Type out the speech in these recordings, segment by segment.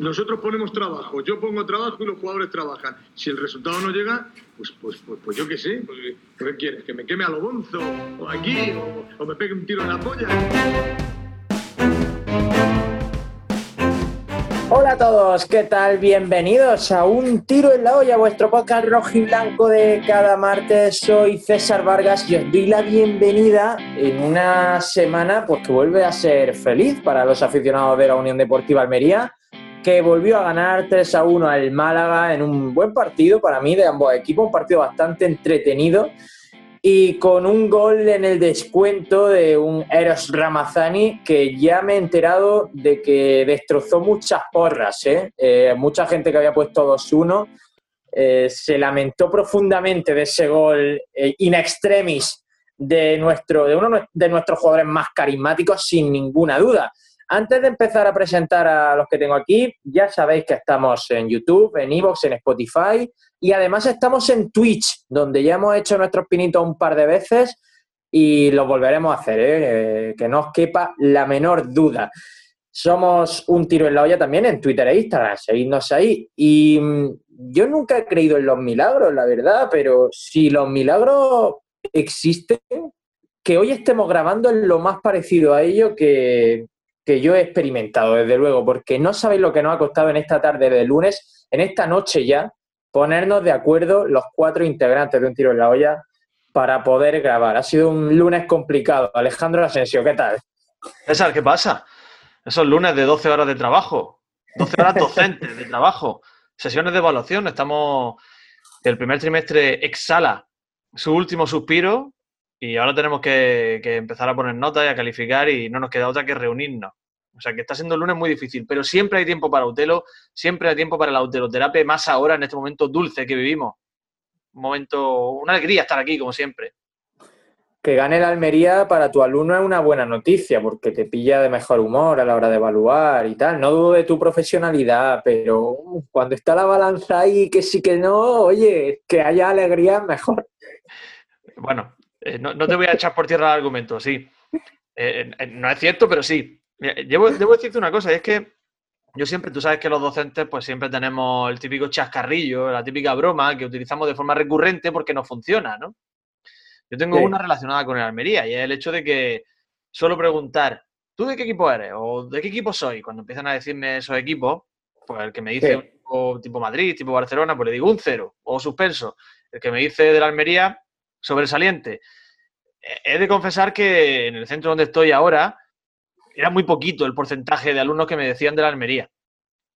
Nosotros ponemos trabajo, yo pongo trabajo y los jugadores trabajan. Si el resultado no llega, pues, pues, pues, pues yo qué sé. Pues, ¿Qué quieres? ¿Que me queme a lo bonzo? ¿O aquí? O, ¿O me pegue un tiro en la polla? Hola a todos, ¿qué tal? Bienvenidos a Un Tiro en la Olla, vuestro podcast rojo y blanco de cada martes. Soy César Vargas y os doy la bienvenida en una semana pues, que vuelve a ser feliz para los aficionados de la Unión Deportiva Almería que volvió a ganar 3 a 1 al Málaga en un buen partido para mí de ambos equipos, un partido bastante entretenido y con un gol en el descuento de un Eros Ramazani que ya me he enterado de que destrozó muchas porras, ¿eh? Eh, mucha gente que había puesto 2-1 eh, se lamentó profundamente de ese gol in extremis de, nuestro, de uno de nuestros jugadores más carismáticos sin ninguna duda. Antes de empezar a presentar a los que tengo aquí, ya sabéis que estamos en YouTube, en Evox, en Spotify y además estamos en Twitch, donde ya hemos hecho nuestros pinitos un par de veces y lo volveremos a hacer, ¿eh? Eh, que no os quepa la menor duda. Somos un tiro en la olla también en Twitter e Instagram, seguidnos ahí. Y mm, yo nunca he creído en los milagros, la verdad, pero si los milagros existen, que hoy estemos grabando es lo más parecido a ello que, que yo he experimentado, desde luego, porque no sabéis lo que nos ha costado en esta tarde de lunes, en esta noche ya, ponernos de acuerdo los cuatro integrantes de Un Tiro en la Olla para poder grabar. Ha sido un lunes complicado. Alejandro Asensio, ¿qué tal? César, ¿qué pasa? Esos lunes de 12 horas de trabajo, 12 horas docentes de trabajo, sesiones de evaluación. Estamos, el primer trimestre exhala su último suspiro y ahora tenemos que, empezar a poner notas y a calificar y no nos queda otra que reunirnos. O sea que está siendo el lunes muy difícil, pero siempre hay tiempo para Utelo, siempre hay tiempo para la uteloterapia, más ahora en este momento dulce que vivimos. Un momento, una alegría estar aquí, como siempre. Que gane la Almería para tu alumno es una buena noticia, porque te pilla de mejor humor a la hora de evaluar y tal. No dudo de tu profesionalidad, pero cuando está la balanza ahí, que sí que no, oye, que haya alegría mejor. Bueno, eh, no, te voy a echar por tierra el argumento, sí. Eh, no es cierto, pero sí. Debo, decirte una cosa, y es que yo siempre, tú sabes que los docentes, pues siempre tenemos el típico chascarrillo, la típica broma que utilizamos de forma recurrente porque no funciona, ¿no? Yo tengo una relacionada con el Almería y es el hecho de que suelo preguntar, ¿tú de qué equipo eres? ¿O de qué equipo soy? Cuando empiezan a decirme esos equipos, pues el que me dice tipo, Madrid, tipo Barcelona, pues le digo un cero o suspenso. El que me dice de la Almería, sobresaliente. He de confesar que en el centro donde estoy ahora era muy poquito el porcentaje de alumnos que me decían de la Almería.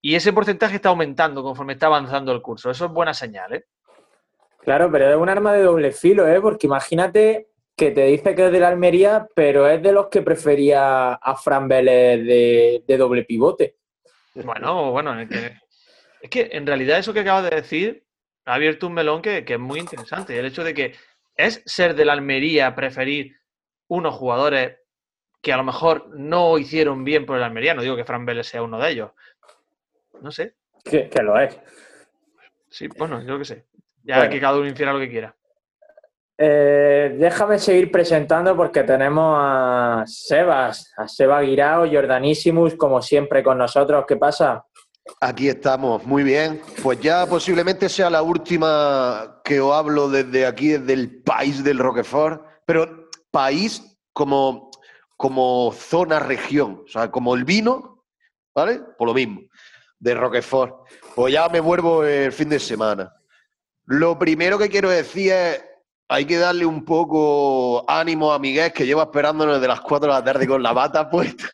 Y ese porcentaje está aumentando conforme está avanzando el curso. Eso es buena señal, ¿eh? Claro, pero es un arma de doble filo, ¿eh? Porque imagínate que te dice que es de la Almería, pero es de los que prefería a Fran Vélez de, doble pivote. Bueno, bueno, es que, es que, en realidad eso que acabas de decir ha abierto un melón que, que es muy interesante. El hecho de que ¿Es ser de la Almería preferir unos jugadores que a lo mejor no hicieron bien por el Almería? No digo que Fran Vélez sea uno de ellos. No sé. Que, lo es. Sí, bueno, yo que sé. Ya que cada uno hiciera lo que quiera. Eh, déjame seguir presentando porque tenemos a Sebas, a Seba Guirao, Jordanísimos, como siempre con nosotros. ¿Qué pasa? Aquí estamos, muy bien. Pues ya posiblemente sea la última que os hablo desde aquí, desde el país del Roquefort, pero país como, como zona, región, o sea, como el vino, ¿vale? Por lo mismo, de Roquefort. Pues ya me vuelvo el fin de semana. Lo primero que quiero decir es, hay que darle un poco ánimo a Miguel, que lleva esperándonos desde las 4 de la tarde con la bata puesta.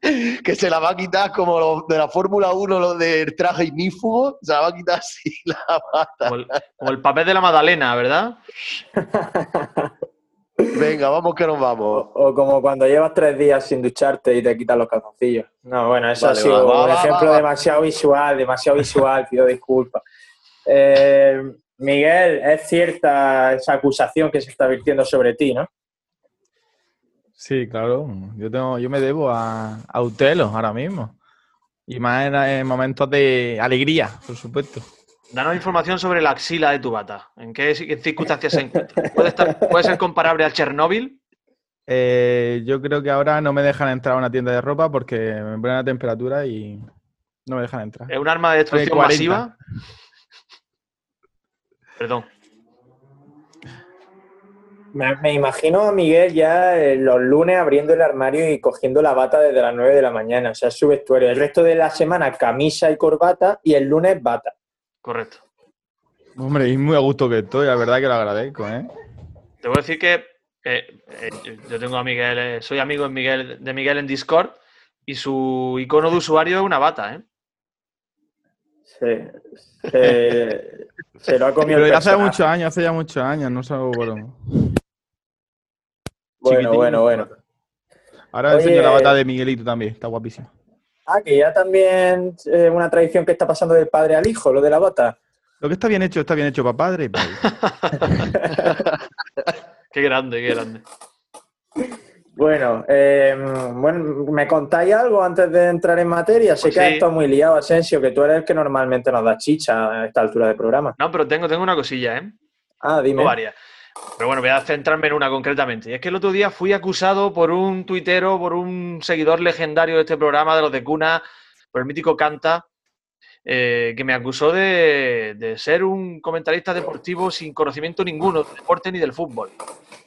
que se la va a quitar como los de la Fórmula 1, los del traje ignífugo, se la va a quitar así la pata. Como el, papel de la Madalena, ¿verdad? Venga, vamos que nos vamos. O, como cuando llevas tres días sin ducharte y te quitas los calzoncillos. No, bueno, eso ha sido un ejemplo demasiado visual, demasiado visual, pido disculpas. Eh, Miguel, es cierta esa acusación que se está virtiendo sobre ti, ¿no? Sí, claro. Yo tengo, yo me debo a, a Utelo ahora mismo. Y más en, momentos de alegría, por supuesto. Danos información sobre la axila de tu bata. ¿En qué circunstancias se encuentra? ¿Puede, ser comparable al Chernóbil? Eh, yo creo que ahora no me dejan entrar a una tienda de ropa porque me ponen la temperatura y, No me dejan entrar. Es un arma de destrucción 40. masiva. Perdón. Me, me imagino a Miguel ya eh, los lunes abriendo el armario y cogiendo la bata desde las 9 de la mañana. O sea, es su vestuario. El resto de la semana camisa y corbata y el lunes bata. Correcto. Hombre, y muy a gusto que estoy, la verdad que lo agradezco, ¿eh? Te voy a decir que eh, eh, yo tengo a Miguel, eh, soy amigo de Miguel, de Miguel en Discord y su icono de usuario es una bata, ¿eh? Sí. Se, se lo ha comido Pero ya hace muchos años, hace ya muchos años, no salgo por... Bueno, bueno, bueno. Ahora Oye. enseño la bata de Miguelito también, está guapísima. Ah, que ya también es una tradición que está pasando del padre al hijo, lo de la bata. Lo que está bien hecho, está bien hecho para padre y para hijo. Qué grande, qué grande. Bueno, eh, bueno, ¿me contáis algo antes de entrar en materia? Sé Pues que has sí. estado muy liado, Asensio, que tú eres el que normalmente nos da chicha a esta altura de programa. No, pero tengo, tengo una cosilla, ¿eh? Ah, dime. Tengo varias. Pero bueno, voy a centrarme en una concretamente. Y es que el otro día fui acusado por un tuitero, por un seguidor legendario de este programa, de los de Cuna, por el mítico Canta, eh, que me acusó de, de ser un comentarista deportivo sin conocimiento ninguno del deporte ni del fútbol.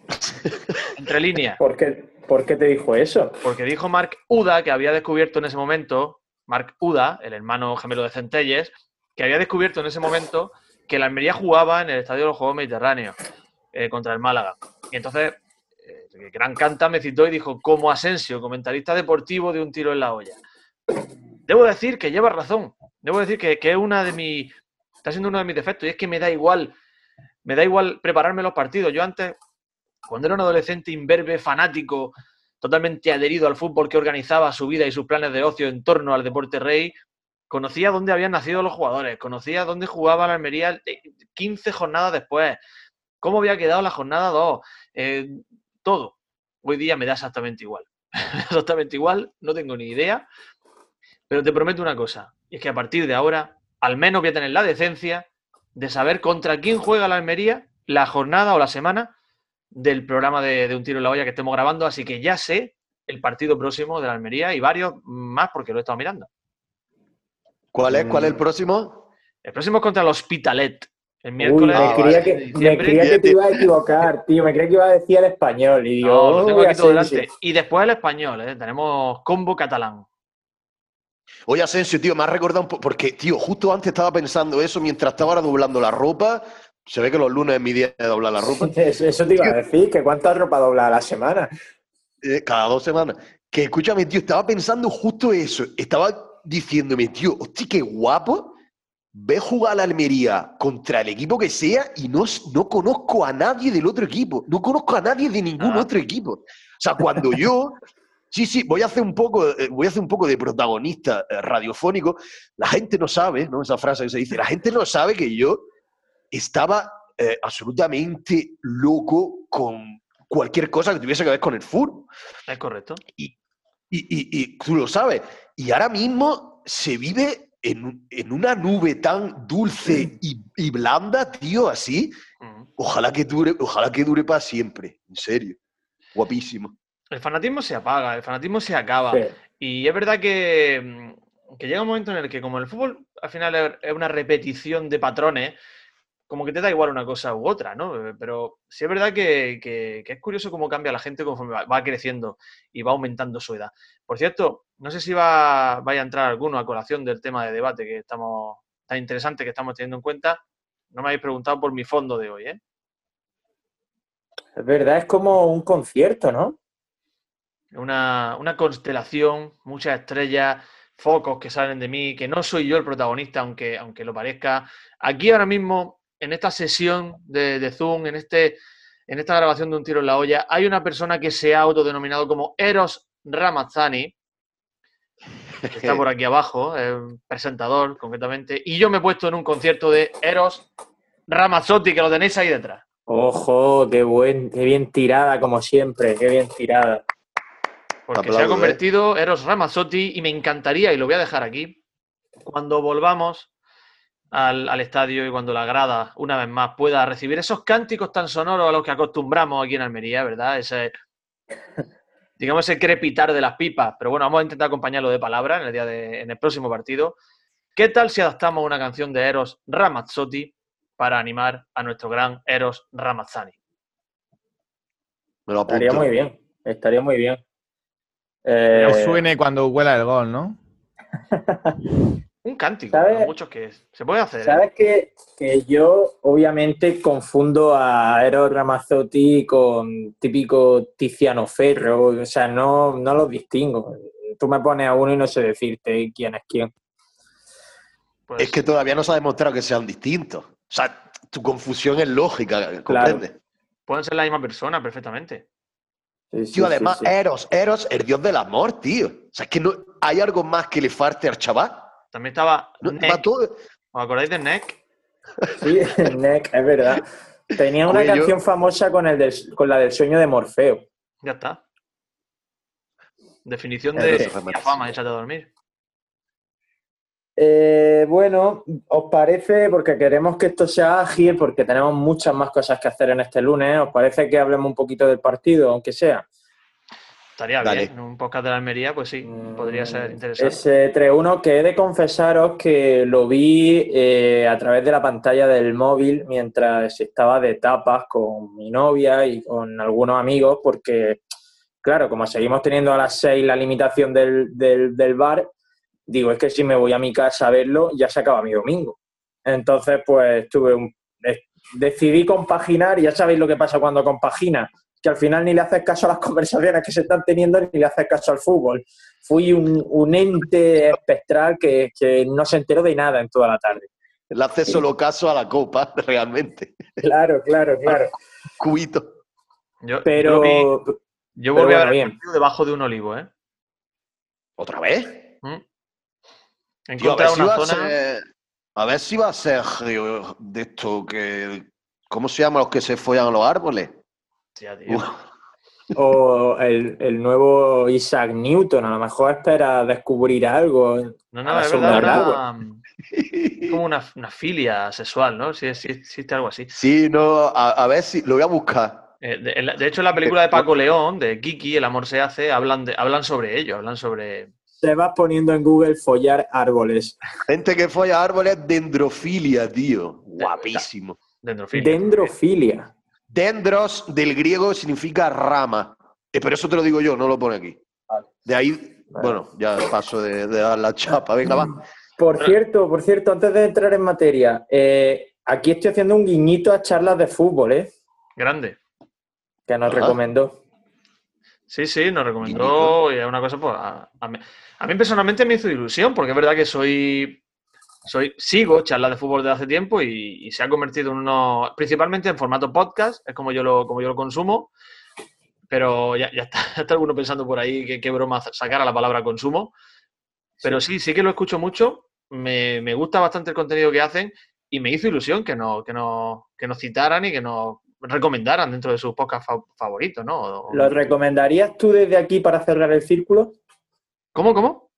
Entre líneas. ¿Por qué, por qué te dijo eso? Porque dijo Mark Uda, que había descubierto en ese momento, Mark Uda, el hermano gemelo de Centelles, que había descubierto en ese momento que la Almería jugaba en el Estadio de los Juegos Mediterráneos eh, contra el Málaga. Y entonces, eh, Gran Canta me citó y dijo, como Asensio, comentarista deportivo de un tiro en la olla. Debo decir que lleva razón. Debo decir que, que es una de mis. Está siendo uno de mis defectos. Y es que me da igual. Me da igual prepararme los partidos. Yo antes, cuando era un adolescente imberbe, fanático, totalmente adherido al fútbol que organizaba su vida y sus planes de ocio en torno al deporte rey, conocía dónde habían nacido los jugadores, conocía dónde jugaba la Almería eh, 15 jornadas después, cómo había quedado la jornada 2, eh, todo. Hoy día me da exactamente igual. exactamente igual, no tengo ni idea, pero te prometo una cosa, y es que a partir de ahora, al menos voy a tener la decencia de saber contra quién juega la Almería la jornada o la semana del programa de, de Un Tiro en la Olla que estemos grabando, así que ya sé el partido próximo de la Almería y varios más porque lo he estado mirando. ¿Cuál es? ¿Cuál es el próximo? El próximo es contra el Hospitalet, el Uy, miércoles me Ah, creía, vale. que, me creía que te iba a equivocar, tío. Me creía que iba a decir el español. Y digo, No, lo tengo uy, aquí todo delante. Y después el español, ¿eh? tenemos combo catalán. Oye, Asensio, tío, me has recordado un poco, porque, tío, justo antes estaba pensando eso mientras estaba ahora doblando la ropa. Se ve que los lunes es mi día de doblar la ropa. Eso, eso te iba a decir, que cuánta ropa dobla a la semana. eh, cada dos semanas. Que escúchame, tío, estaba pensando justo eso. Estaba diciéndome, tío, hostia, qué guapo. Ve jugar a la Almería contra el equipo que sea y no, no conozco a nadie del otro equipo. No conozco a nadie de ningún Ah. otro equipo. O sea, cuando yo. Sí, sí, voy a hacer un poco, eh, voy a hacer un poco de protagonista eh, radiofónico. La gente no sabe, ¿no? Esa frase que se dice, la gente no sabe que yo estaba eh, absolutamente loco con cualquier cosa que tuviese que ver con el fútbol. Es correcto. Y, y- y tú lo sabes. Y ahora mismo se vive en, un- en una nube tan dulce y, y blanda, tío, así. Ojalá que dure, ojalá que dure para siempre. En serio. Guapísimo. El fanatismo se apaga, el fanatismo se acaba. Sí. Y es verdad que, mm, que llega un momento en el que, como el fútbol al final es una repetición de patrones, como que te da igual una cosa u otra, ¿no? Eh, Pero sí es verdad que, que- que es curioso cómo cambia la gente conforme va, va creciendo y va aumentando su edad. Por cierto, no sé si va, vaya a entrar alguno a colación del tema de debate que estamos tan interesante que estamos teniendo en cuenta. No me habéis preguntado por mi fondo de hoy, ¿eh? Es verdad, es como un concierto, ¿no? una, una constelación, muchas estrellas, focos que salen de mí, que no soy yo el protagonista, aunque, aunque lo parezca. Aquí ahora mismo, en esta sesión de, de Zoom, en, este, en esta grabación de Un Tiro en la Olla, hay una persona que se ha autodenominado como Eros Ramazzani, que está por aquí abajo, presentador concretamente, y yo me he puesto en un concierto de Eros Ramazzotti, que lo tenéis ahí detrás. Ojo, qué buen, qué bien tirada, como siempre, qué bien tirada. Porque se ha ¿eh? convertido Eros Ramazzotti y me encantaría, y lo voy a dejar aquí, cuando volvamos al, al estadio y cuando la grada, una vez más, pueda recibir esos cánticos tan sonoros a los que acostumbramos aquí en Almería, ¿verdad? Ese, digamos, ese crepitar de las pipas. Pero bueno, vamos a intentar acompañarlo de palabra en el, día de, en el próximo partido. ¿Qué tal si adaptamos una canción de Eros Ramazzotti para animar a nuestro gran Eros Ramazzani? Me lo. Estaría muy bien, estaría muy bien. Que Eh, os suene cuando huela el gol, ¿no? Un cántico, ¿Sabes? para muchos que es. Se puede hacer. ¿eh? Sabes que, que yo obviamente confundo a Eros Ramazzotti con típico Tiziano Ferro, o sea, no, no los distingo. Tú me pones a uno y no sé decirte quién es quién. Pues, Es que todavía no se ha demostrado que sean distintos. O sea, tu confusión es lógica, ¿comprendes? pueden ser la misma persona perfectamente. Sí, sí, Tío, sí, además, sí. Eros, Eros, el dios del amor, tío. O sea, es que no hay algo más que le falte al chaval. También estaba No, Neck. ¿Os acordáis de Neck? Sí, Neck, es verdad. Tenía una canción famosa con, el del- con la del sueño de Morfeo. Ya está. Definición Eh, de la fama, échate a dormir. Eh, bueno, ¿os parece, porque queremos que esto sea ágil, porque tenemos muchas más cosas que hacer en este lunes, ¿os parece que hablemos un poquito del partido, aunque sea? Estaría Dale. bien. En un podcast de la Almería, pues sí, podría ser Mm, interesante. Ese 3-1 que he de confesaros que lo vi eh, a través de la pantalla del móvil mientras estaba de tapas con mi novia y con algunos amigos, porque, claro, como seguimos teniendo a las 6 la limitación del, del, del bar, digo, es que si me voy a mi casa a verlo, ya se acaba mi domingo. Entonces, pues tuve un... eh, Decidí compaginar, y ya sabéis lo que pasa cuando compaginas, que al final ni le haces caso a las conversaciones que se están teniendo ni le haces caso al fútbol. Fui un, un ente espectral que, que no se enteró de nada en toda la tarde. Le hace solo caso a la copa, realmente. Claro, claro, claro. Cubito. Yo, yo, Pero, vi- yo pero volví a ver el bien. partido debajo de un olivo, ¿eh? ¿Otra vez? ¿Mm? He Tío, a, ver encontrado si una va a, zona. ser, a ver si va a ser eh, de esto que... ¿Cómo se llaman los que se follan a los árboles? Hostia, tío. Uf, o el, el nuevo Isaac Newton, a lo mejor espera descubrir algo. No, no, es verdad, era como una, una filia sexual, ¿no? Sí, existe algo así. Sí, no, a, a ver si... Lo voy a buscar. Eh, de, hecho, en la película de Paco León, de Kiki, El amor se hace, hablan, de, hablan sobre ello, hablan sobre... Se va poniendo en Google follar árboles. Gente que folla árboles, dendrofilia, tío. Guapísimo. Dendrofilia. Dendrofilia. Dendros del griego significa rama. Eh, pero eso te lo digo yo, no lo pone aquí. Vale. De ahí, Vale. bueno, ya paso de, de dar la chapa. Venga, va. Por cierto, por cierto, antes de entrar en materia, eh, aquí estoy haciendo un guiñito a charlas de fútbol, ¿eh? Grande. Que nos Ajá. recomendó. Sí, sí, nos recomendó y es una cosa, pues, a, a mí, a mí personalmente me hizo ilusión, porque es verdad que soy, soy sigo charlas de fútbol desde hace tiempo y, y se ha convertido en uno, principalmente en formato podcast, es como yo lo, como yo lo consumo, pero ya, ya está, ya está alguno pensando por ahí que qué broma sacar a la palabra consumo, pero sí, sí que lo escucho mucho, me, me gusta bastante el contenido que hacen y me hizo ilusión que nos, que nos, que nos citaran y que nos recomendaran dentro de sus podcasts fa- favoritos, ¿no? O- ¿Lo recomendarías tú desde aquí para cerrar el círculo? ¿Cómo, cómo?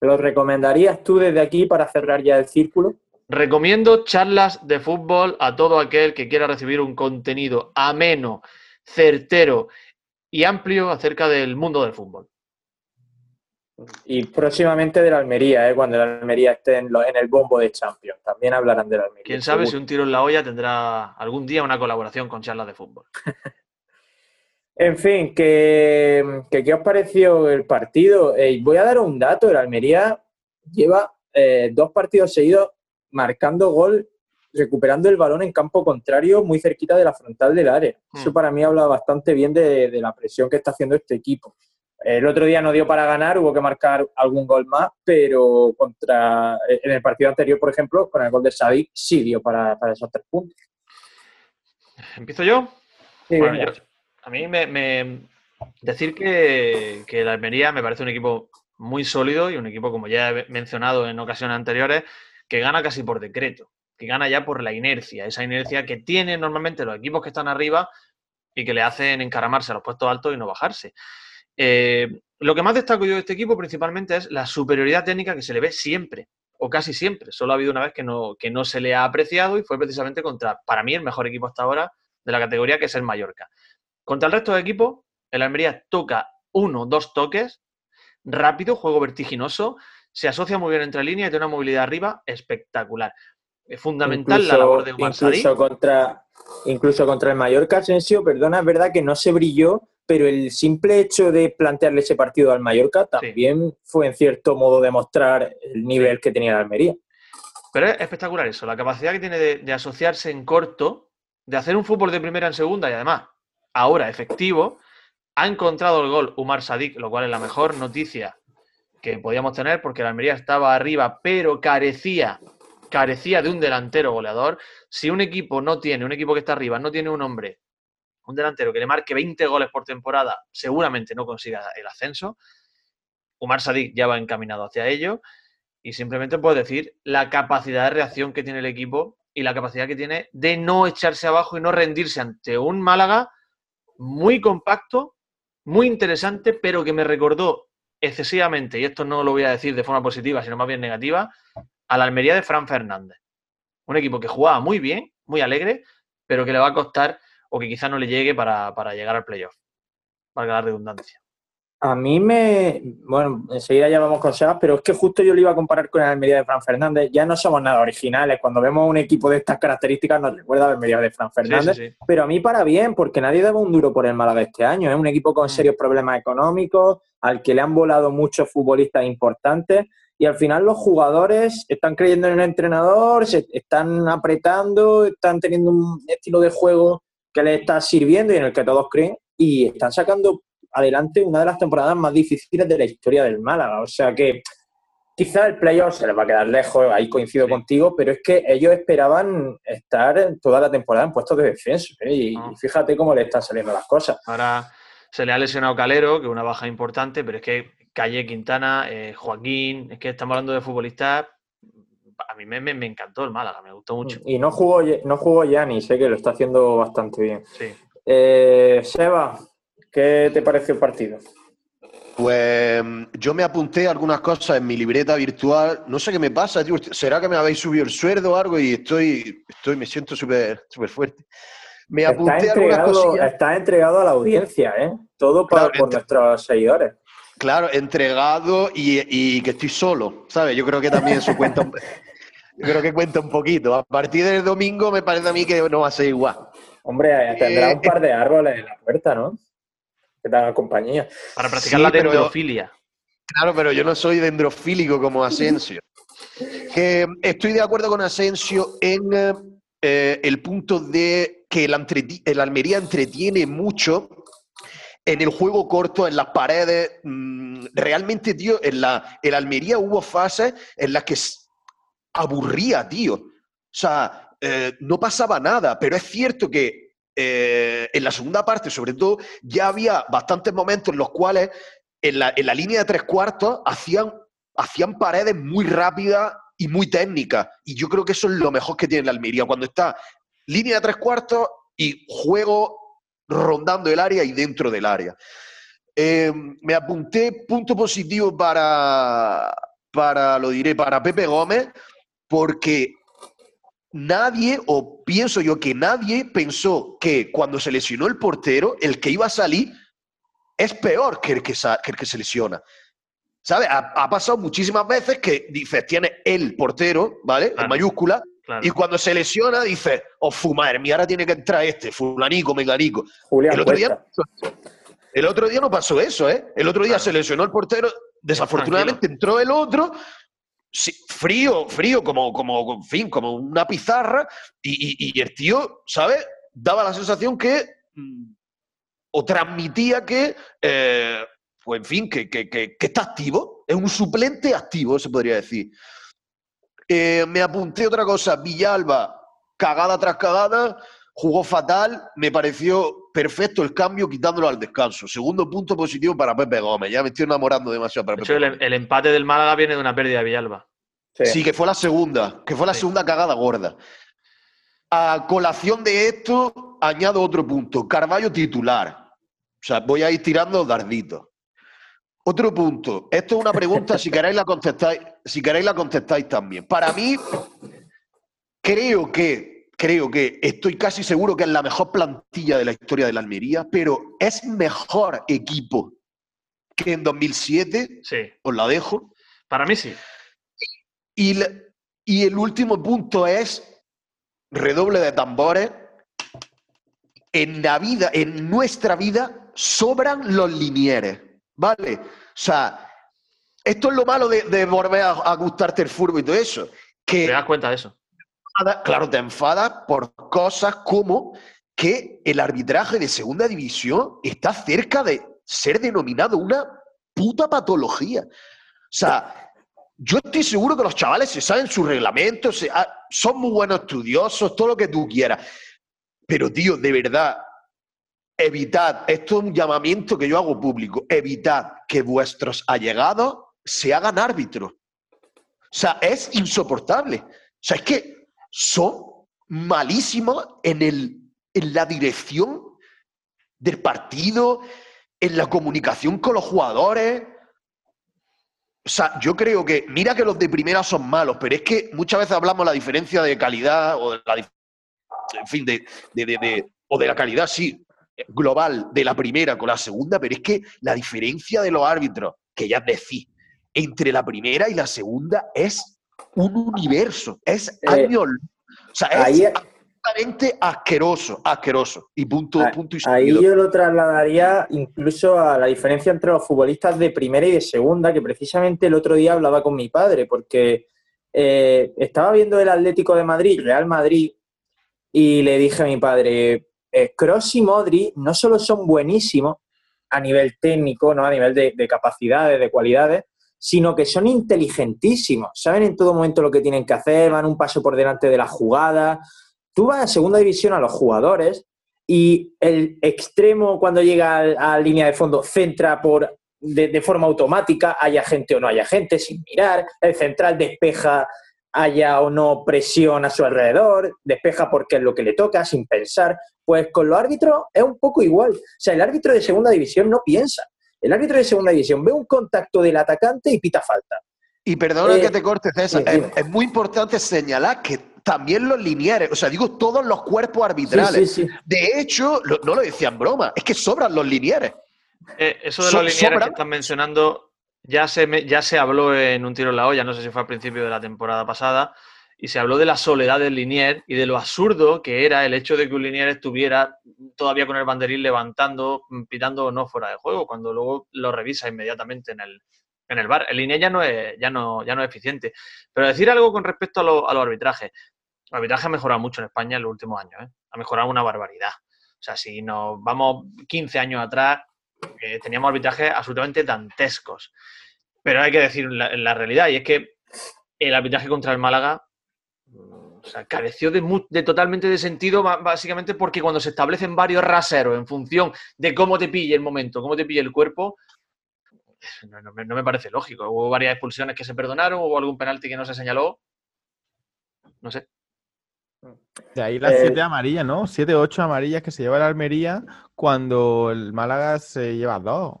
¿Lo recomendarías tú desde aquí para cerrar ya el círculo? Recomiendo charlas de fútbol a todo aquel que quiera recibir un contenido ameno, certero y amplio acerca del mundo del fútbol. Y próximamente de la Almería, ¿eh? cuando la Almería esté en, lo- en el bombo de Champions. También hablarán de la Almería. Quién sabe si un tiro en la olla tendrá algún día una colaboración con charlas de fútbol. En fin, que, que ¿qué os pareció el partido? Eh, voy a dar un dato. El Almería lleva eh, dos partidos seguidos marcando gol, recuperando el balón en campo contrario, muy cerquita de la frontal del área. Eso Mm. para mí habla bastante bien de, de la presión que está haciendo este equipo. El otro día no dio para ganar, hubo que marcar algún gol más, pero contra en el partido anterior, por ejemplo, con el gol de Sadik, sí dio para, para esos tres puntos. ¿Empiezo yo? Sí, Bueno, yo- a mí me, me- decir que, que la Almería me parece un equipo muy sólido y un equipo, como ya he mencionado en ocasiones anteriores, que gana casi por decreto, que gana ya por la inercia, esa inercia que tienen normalmente los equipos que están arriba y que le hacen encaramarse a los puestos altos y no bajarse. Eh, lo que más destaco yo de este equipo principalmente es la superioridad técnica que se le ve siempre, o casi siempre. Solo ha habido una vez que no, que no se le ha apreciado y fue precisamente contra, para mí, el mejor equipo hasta ahora de la categoría, que es el Mallorca. Contra el resto de equipos, el Almería toca uno, dos toques, rápido, juego vertiginoso, se asocia muy bien entre líneas y tiene una movilidad arriba espectacular. Es fundamental la labor de Umar incluso contra Incluso contra el Mallorca Asensio, perdona, es verdad que no se brilló, pero el simple hecho de plantearle ese partido al Mallorca también fue en cierto modo demostrar el nivel que tenía la Almería. Pero es espectacular eso, la capacidad que tiene de, asociarse en corto, de hacer un fútbol de primera en segunda y además ahora efectivo, ha encontrado el gol Umar Sadik, lo cual es la mejor noticia que podíamos tener porque la Almería estaba arriba, pero carecía, carecía de un delantero goleador. Si un equipo no tiene, un equipo que está arriba, no tiene un hombre, un delantero que le marque 20 goles por temporada, seguramente no consiga el ascenso. Umar Sadik ya va encaminado hacia ello. Y simplemente puedo decir la capacidad de reacción que tiene el equipo y la capacidad que tiene de no echarse abajo y no rendirse ante un Málaga muy compacto, muy interesante, pero que me recordó excesivamente, y esto no lo voy a decir de forma positiva, sino más bien negativa, a la Almería de Fran Fernández. Un equipo que jugaba muy bien, muy alegre, pero que le va a costar o que quizás no le llegue para, para llegar al playoff. Valga la redundancia. A mí me. Bueno, enseguida ya vamos con Sebas, pero es que justo yo lo iba a comparar con el Almería de Fran Fernández. Ya no somos nada originales. Cuando vemos un equipo de estas características, nos recuerda a Almería de Fran Fernández. Pero a mí para bien, porque nadie daba un duro por el Málaga este año. Es un equipo con mm. serios problemas económicos, al que le han volado muchos futbolistas importantes. Y al final los jugadores están creyendo en el entrenador, se están apretando, están teniendo un estilo de juego que les está sirviendo y en el que todos creen y están sacando adelante una de las temporadas más difíciles de la historia del Málaga. O sea que quizá el playoff se les va a quedar lejos, ahí coincido contigo, pero es que ellos esperaban estar toda la temporada en puestos de descenso. ¿eh? Y, ah. fíjate cómo le están saliendo las cosas. Ahora se le ha lesionado Calero, que es una baja importante, pero es que Calle Quintana, eh, Joaquín, es que estamos hablando de futbolistas a mí me, me, encantó el Málaga, me gustó mucho. Y no jugó, no jugó Yanni, sé que lo está haciendo bastante bien. Sí. Eh, Seba, ¿qué te pareció el partido? Pues yo me apunté algunas cosas en mi libreta virtual. No sé qué me pasa, tío. ¿Será que me habéis subido el sueldo o algo? Y estoy, estoy me siento súper súper fuerte. Me apunté algunas cosas. Está entregado a la audiencia, ¿eh? Todo para, por nuestros seguidores. Claro, entregado y, que estoy solo, ¿sabes? Yo creo que también eso cuenta, un, yo creo que cuenta un poquito. A partir del domingo me parece a mí que no va a ser igual. Hombre, tendrá un par de árboles en la puerta, ¿no? Que te compañía. Para practicar la dendrofilia. Claro, pero yo no soy dendrofílico como Asensio. que estoy de acuerdo con Asensio en eh, el punto de que el, el Almería entretiene mucho en el juego corto, en las paredes. Mm, realmente, tío, en la el Almería hubo fases en las que aburría, tío. O sea, eh, no pasaba nada, pero es cierto que eh, en la segunda parte, sobre todo, ya había bastantes momentos en los cuales en la, línea de tres cuartos hacían, hacían paredes muy rápidas y muy técnicas. Y yo creo que eso es lo mejor que tiene la Almería, cuando está línea de tres cuartos y juego rondando el área y dentro del área. Eh, me apunté punto positivo para, para, lo diré, para Pepe Gómez, porque nadie, o pienso yo que nadie pensó que cuando se lesionó el portero, el que iba a salir es peor que el que, el que se lesiona. ¿Sabes? Ha, pasado muchísimas veces que dices, tiene el portero, ¿vale? En mayúscula, y cuando se lesiona, dice, oh, fumar, mi ahora tiene que entrar este, fulanico, meganico. el, otro día, el otro día no pasó eso, ¿eh? El otro día se lesionó el portero, desafortunadamente entró el otro, frío, frío, como, como, en fin, como una pizarra, y, el tío, ¿sabes? Daba la sensación que, mm, o transmitía que, eh, pues en fin, que, que está activo, es un suplente activo, se podría decir. Eh, me apunté otra cosa, Villalba, cagada tras cagada, jugó fatal, me pareció perfecto el cambio quitándolo al descanso. Segundo punto positivo para Pepe Gómez, ya me estoy enamorando demasiado para Pepe el, empate del Málaga viene de una pérdida de Villalba. Sí. que fue la segunda, que fue la segunda cagada gorda. A colación de esto, añado otro punto, Carballo titular. O sea, voy a ir tirando darditos. Otro punto. Esto es una pregunta, si queréis la contestáis, si queréis la contestáis también. Para mí, creo que, creo que, estoy casi seguro que es la mejor plantilla de la historia de la Almería, pero es mejor equipo que en 2007. Sí. Os la dejo. Para mí sí. Y, el último punto es redoble de tambores. En la vida, en nuestra vida, sobran los linieres, ¿vale? O sea, esto es lo malo de, de volver a, a gustarte el fútbol y todo eso. Que Te das cuenta de eso. Enfada- claro, te enfadas por cosas como que el arbitraje de segunda división está cerca de ser denominado una puta patología. O sea, yo estoy seguro que los chavales se saben sus reglamentos, ah, son muy buenos estudiosos, todo lo que tú quieras. Pero, tío, de verdad, evitad, esto es un llamamiento que yo hago público, evitad que vuestros allegados se hagan árbitros. O sea, es insoportable. O sea, es que son malísimos en, el, en la dirección del partido, en la comunicación con los jugadores. O sea, yo creo que, mira que los de primera son malos, pero es que muchas veces hablamos de la diferencia de calidad o de la, en fin, de- de- de- o de la calidad, sí, global de la primera con la segunda, pero es que la diferencia de los árbitros, que ya decís, entre la primera y la segunda es un universo, es Eh, luz. O sea, es ahí- absolutamente asqueroso, asqueroso. Y punto, Ah, punto y Ahí yo lo trasladaría incluso a la diferencia entre los futbolistas de primera y de segunda, que precisamente el otro día hablaba con mi padre, porque eh, estaba viendo el Atlético de Madrid, Real Madrid, y le dije a mi padre, Cross y Modri no solo son buenísimos a nivel técnico, ¿no? a nivel de, de capacidades, de cualidades, sino que son inteligentísimos, saben en todo momento lo que tienen que hacer, van un paso por delante de la jugada. Tú vas a segunda división a los jugadores y el extremo cuando llega a, línea de fondo centra por de, de forma automática, haya gente o no haya gente, sin mirar, el central despeja, haya o no presión a su alrededor, despeja porque es lo que le toca, sin pensar. Pues con los árbitros es un poco igual. O sea, el árbitro de segunda división no piensa. El árbitro de segunda división ve un contacto del atacante y pita falta. Y perdona Eh, que te corte, César. sí, es, es muy importante señalar que también los linieres, o sea, digo todos los cuerpos arbitrales. Sí, sí, sí. De hecho, lo- no lo decían broma, es que sobran los linieres. Eh, eso de So- los linieres sobra. que están mencionando ya se, me- ya se habló en un tiro en la olla, no sé si fue al principio de la temporada pasada, y se habló de la soledad del linier y de lo absurdo que era el hecho de que un linier estuviera todavía con el banderín levantando, mm, pitando o no fuera de juego, cuando luego lo revisa inmediatamente en el, en el bar. El linier ya no es, ya no, ya no es eficiente. Pero decir algo con respecto a, lo- a los arbitrajes. El arbitraje ha mejorado mucho en España en los últimos años, ¿eh? ha mejorado una barbaridad. O sea, si nos vamos 15 años atrás, eh, teníamos arbitrajes absolutamente dantescos. Pero hay que decir la, la realidad, y es que el arbitraje contra el Málaga o sea, careció de, totalmente de sentido, básicamente porque cuando se establecen varios raseros en función de cómo te pille el momento, cómo te pille el cuerpo, no, no me, no me parece lógico. Hubo varias expulsiones que se perdonaron, hubo algún penalti que no se señaló. No sé. De ahí las Eh, siete amarillas, ¿no? Siete, ocho amarillas que se lleva la Almería cuando el Málaga se lleva dos.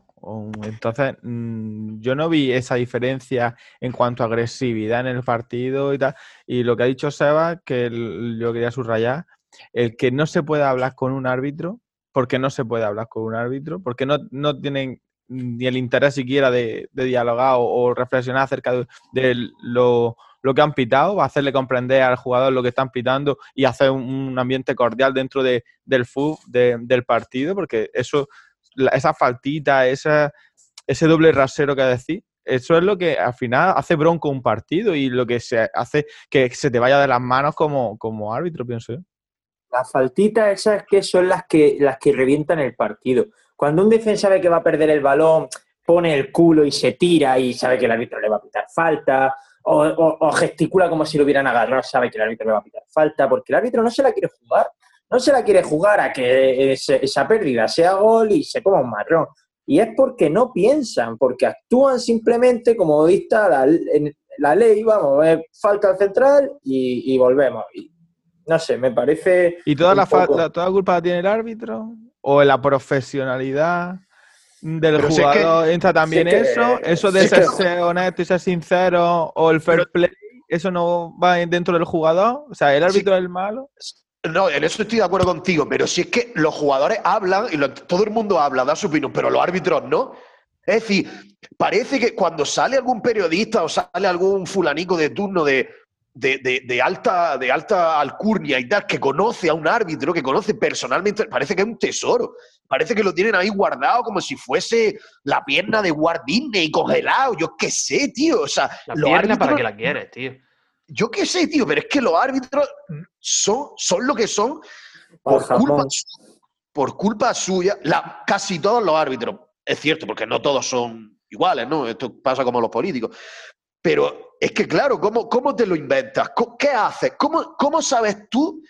Entonces, mm, yo no vi esa diferencia en cuanto a agresividad en el partido y tal. Y lo que ha dicho Seba, que yo quería subrayar, el que no se puede hablar con un árbitro, porque no se puede hablar con un árbitro, porque no, no tienen ni el interés siquiera de, dialogar o, reflexionar acerca de, lo, lo que han pitado, hacerle comprender al jugador lo que están pitando y hacer un, ambiente cordial dentro de, del fútbol, de- del partido, porque eso, la- esa faltita, esa, ese doble rasero que decís, eso es lo que al final hace bronco un partido y lo que se hace que se te vaya de las manos como, como árbitro, pienso yo. Las faltitas esas que son las que, las que revientan el partido. Cuando un defensa sabe que va a perder el balón, pone el culo y se tira y sabe que el árbitro le va a pitar falta, o, o- o gesticula como si lo hubieran agarrado, sabe que el árbitro le va a pitar falta, porque el árbitro no se la quiere jugar. No se la quiere jugar a que ese- esa pérdida sea gol y se coma un marrón. Y es porque no piensan, porque actúan simplemente como dicta la, en- la ley, vamos, eh, falta al central y, y volvemos. Y, no sé, me parece... ¿Y toda la, poco- la- toda la culpa la tiene el árbitro? ¿O la profesionalidad del Pero si es que- jugador entra también si es que- eso? ¿Eso de si es ser, que- ser honesto y ser sincero? ¿O el fair Pero- play? ¿Eso no va dentro del jugador? O sea, ¿el árbitro es el malo? No, en eso estoy de acuerdo contigo, pero si es que los jugadores hablan y lo- todo el mundo habla, da su opinión, pero los árbitros no. Es decir, parece que cuando sale algún periodista o sale algún fulanico de turno de, de, de- de alta, de alta alcurnia y tal, que conoce a un árbitro, que conoce personalmente, parece que es un tesoro. Parece que lo tienen ahí guardado como si fuese la pierna de Walt Disney congelado. Yo qué sé, tío. O sea, La los pierna para que la quieres, tío. Yo qué sé, tío, pero es que los árbitros son, son lo que son por culpa, por culpa suya. La, casi todos los árbitros, es cierto, porque no todos son iguales, ¿no? Esto pasa como los políticos. Pero es que, claro, ¿cómo, cómo te lo inventas? ¿Qué haces? ¿Cómo, ¿Cómo sabes tú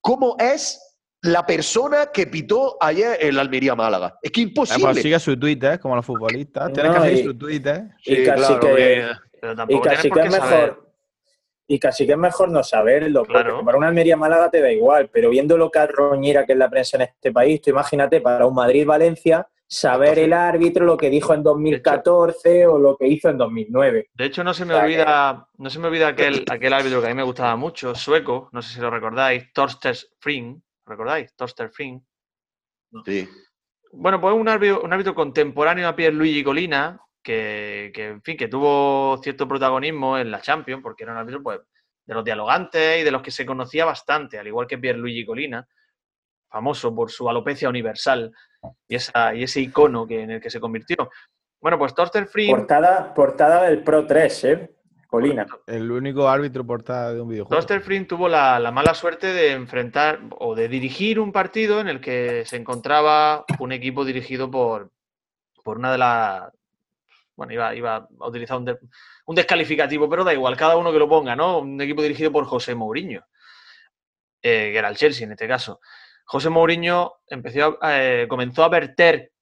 cómo es la persona que pitó ayer el Almería Málaga? Es que Eh, imposible. pues sigue su Twitter, como los futbolistas. Tienes No, que seguir y- su Twitter. y Sí, casi claro, que-. Pero Y tampoco casi tienes que es saber. mejor. Y casi que es mejor no saberlo, Claro. porque para una Almería Málaga te da igual, pero viendo lo carroñera que es la prensa en este país, tú imagínate para un Madrid-Valencia saber Entonces- el árbitro lo que dijo en 2014 o lo que hizo en 2009. De hecho, no se me O sea, olvida, no se me olvida aquel, aquel árbitro que a mí me gustaba mucho, sueco, no sé si lo recordáis, Torster Fring, ¿recordáis? Torster Fring. Sí. Bueno, pues un árbitro, un árbitro contemporáneo a Pierluigi Colina, que, que, en fin, que tuvo cierto protagonismo en la Champions, porque era un árbitro pues, de los dialogantes y de los que se conocía bastante, al igual que Pierluigi Colina, famoso por su alopecia universal y, esa, y ese icono que, en el que se convirtió. Bueno, pues Torster Fring... Portada, portada del Pro 3, ¿eh? Colina. El único árbitro portada de un videojuego. Toster Fring tuvo la, la mala suerte de enfrentar o de dirigir un partido en el que se encontraba un equipo dirigido por, por una de las. Bueno, iba, a utilizar un, un descalificativo, pero da igual, cada uno que lo ponga, ¿no? Un equipo dirigido por José Mourinho, eh, que era el Chelsea en este caso. José Mourinho empezó a- eh, comenzó a verter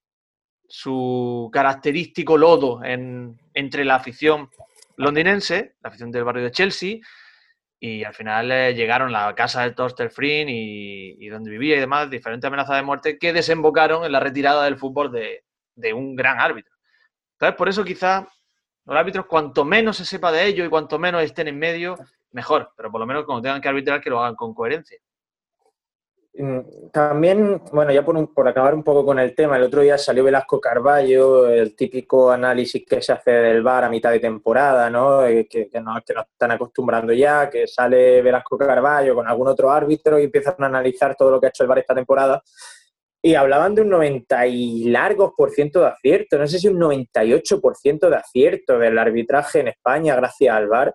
su característico lodo en- entre la afición londinense, la afición del barrio de Chelsea, y al final eh, llegaron a la casa de Torster Fring y, y donde vivía y demás, diferentes amenazas de muerte que desembocaron en la retirada del fútbol de, de un gran árbitro. Entonces, por eso quizá los árbitros, cuanto menos se sepa de ello y cuanto menos estén en medio, mejor, pero por lo menos cuando tengan que arbitrar, que lo hagan con coherencia. Mm, También, bueno, ya por, un- por acabar un poco con el tema, el otro día salió Velasco Carballo, el típico análisis que se hace del VAR a mitad de temporada, ¿no? Eh, Que, nos, que nos están acostumbrando ya, que sale Velasco Carballo con algún otro árbitro y empiezan a analizar todo lo que ha hecho el VAR esta temporada. Y hablaban de un 90 y largos por ciento de acierto, no sé si un 98 por ciento de acierto del arbitraje en España gracias al VAR.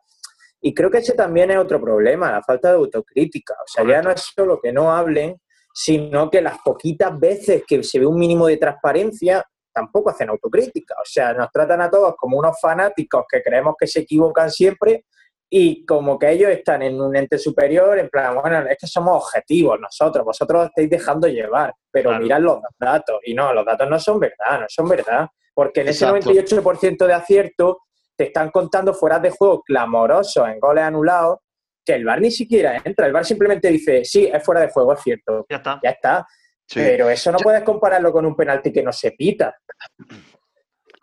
Y creo que ese también es otro problema, la falta de autocrítica. O sea, ya Correcto. no es solo que no hablen, sino que las poquitas veces que se ve un mínimo de transparencia, tampoco hacen autocrítica. O sea, nos tratan a todos como unos fanáticos que creemos que se equivocan siempre y como que ellos están en un ente superior, en plan, bueno, es que somos objetivos nosotros, vosotros os estáis dejando llevar, pero Claro. mirad los datos. Y no, los datos no son verdad, no son verdad. Porque en ese Exacto. 98% de acierto te están contando fuera de juego clamorosos en goles anulados que el VAR ni siquiera entra. El VAR simplemente dice, sí, es fuera de juego, es cierto. Ya está. Ya está. Sí. Pero eso no puedes compararlo con un penalti que no se pita.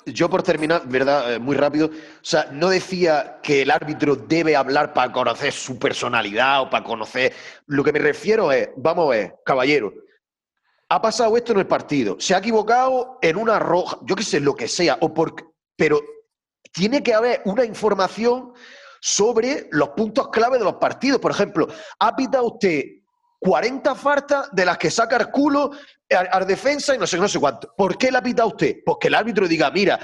Yo por terminar, ¿verdad? Eh, muy rápido. O sea, no decía que el árbitro debe hablar para conocer su personalidad o para conocer. Lo que me refiero es, vamos a ver, caballero, ha pasado esto en el partido, se ha equivocado en una roja, yo qué sé, lo que sea, o por, pero tiene que haber una información sobre los puntos clave de los partidos. Por ejemplo, ha pitado usted 40 faltas de las que saca el culo al, defensa y no sé, no sé cuánto. ¿Por qué la ha pitado usted? Pues que el árbitro diga, mira,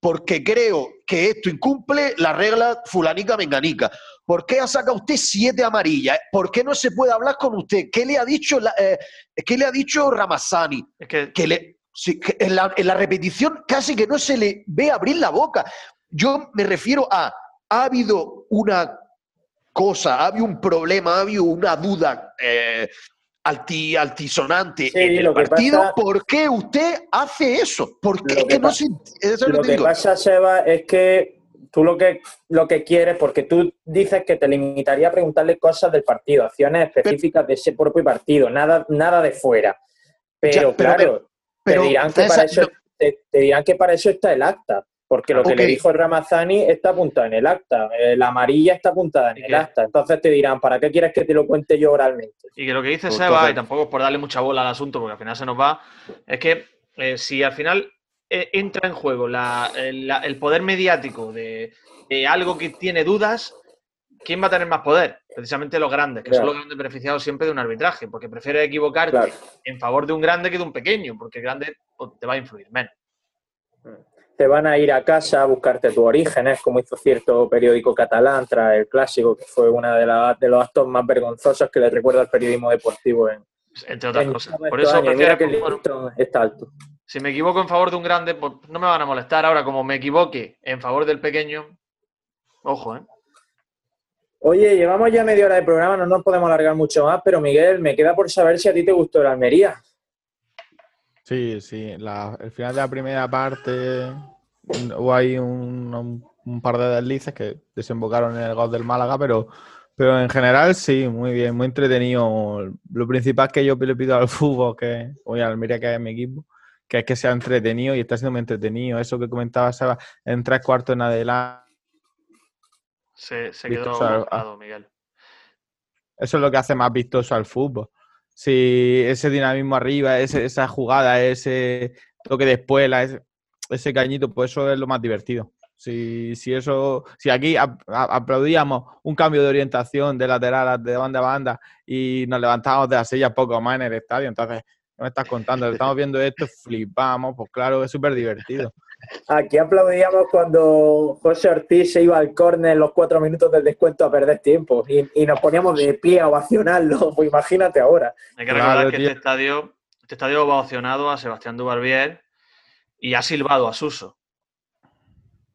porque creo que esto incumple la regla fulanica menganica. ¿Por qué ha sacado usted siete amarillas? ¿Por qué no se puede hablar con usted? ¿Qué le ha dicho, la- eh, ¿qué le ha dicho Ramazzani? Es que que, le, sí, que en, la, en la repetición casi que no se le ve abrir la boca. Yo me refiero a, ha habido una cosa, ha habido un problema, ha habido una duda eh, alti- altisonante Sí, en el partido. pasa- ¿Por qué usted hace eso? Es que que no se... Eso lo Lo que digo. pasa, Seba, es que tú lo que, lo que quieres, porque tú dices que te limitaría a preguntarle cosas del partido, acciones específicas de ese propio partido, nada, nada de fuera. Pero, Ya, pero- claro, pero, te, dirán que para eso, te dirán que para eso está el acta, porque lo que le dijo Ramazzani está apuntado en el acta, eh, la amarilla está apuntada en ¿Y el qué? acta. Entonces te dirán, ¿para qué quieres que te lo cuente yo oralmente? Y que lo que dice Pues Seba, entonces- y tampoco es por darle mucha bola al asunto, porque al final se nos va, es que eh, si al final eh, entra en juego la- el, la- el poder mediático de, de algo que tiene dudas, ¿quién va a tener más poder? Precisamente los grandes, que Claro. son los grandes beneficiados siempre de un arbitraje, porque prefieres equivocarte Claro. en favor de un grande que de un pequeño, porque el grande pues, te va a influir menos. Te van a ir a casa a buscarte tus orígenes, como hizo cierto periódico catalán tras el clásico, que fue uno de, la- de los actos más vergonzosos que le recuerda al periodismo deportivo en, Entre otras en cosas. Por estos eso años. Mira que el listón está alto. si me equivoco en favor de un grande, pues no me van a molestar. Ahora, como me equivoque en favor del pequeño, ojo, ¿eh? Oye, llevamos ya media hora de programa, no nos podemos alargar mucho más, pero Miguel, me queda por saber si a ti te gustó la Almería. Sí, sí. la- el final de la primera parte mm, hubo ahí un, un- un par de deslices que desembocaron en el gol del Málaga, pero, pero en general sí, muy bien, muy entretenido. Lo principal que yo le pido al fútbol, que hoy al Almería que es mi equipo, que es que sea entretenido y está siendo muy entretenido. Eso que comentaba Seba, en tres cuartos en adelante. Se, se quedó mojado, Miguel. Eso es lo que hace más vistoso al fútbol. Si ese dinamismo arriba, ese- esa jugada, ese toque de espuela, ese, ese cañito, pues eso es lo más divertido. Si, si eso, si aquí aplaudíamos un cambio de orientación de lateral de banda a banda y nos levantábamos de las sillas poco más en el estadio, entonces no me estás contando, estamos viendo esto, flipamos, pues claro, es súper divertido. Aquí aplaudíamos cuando José Ortiz se iba al córner en los cuatro minutos del descuento a perder tiempo y, y nos poníamos de pie a ovacionarlo. Pues imagínate ahora. Hay que Claro, recordar que tío. este estadio, este estadio va opcionado a Sebastián Dubarbier y ha silbado a Suso.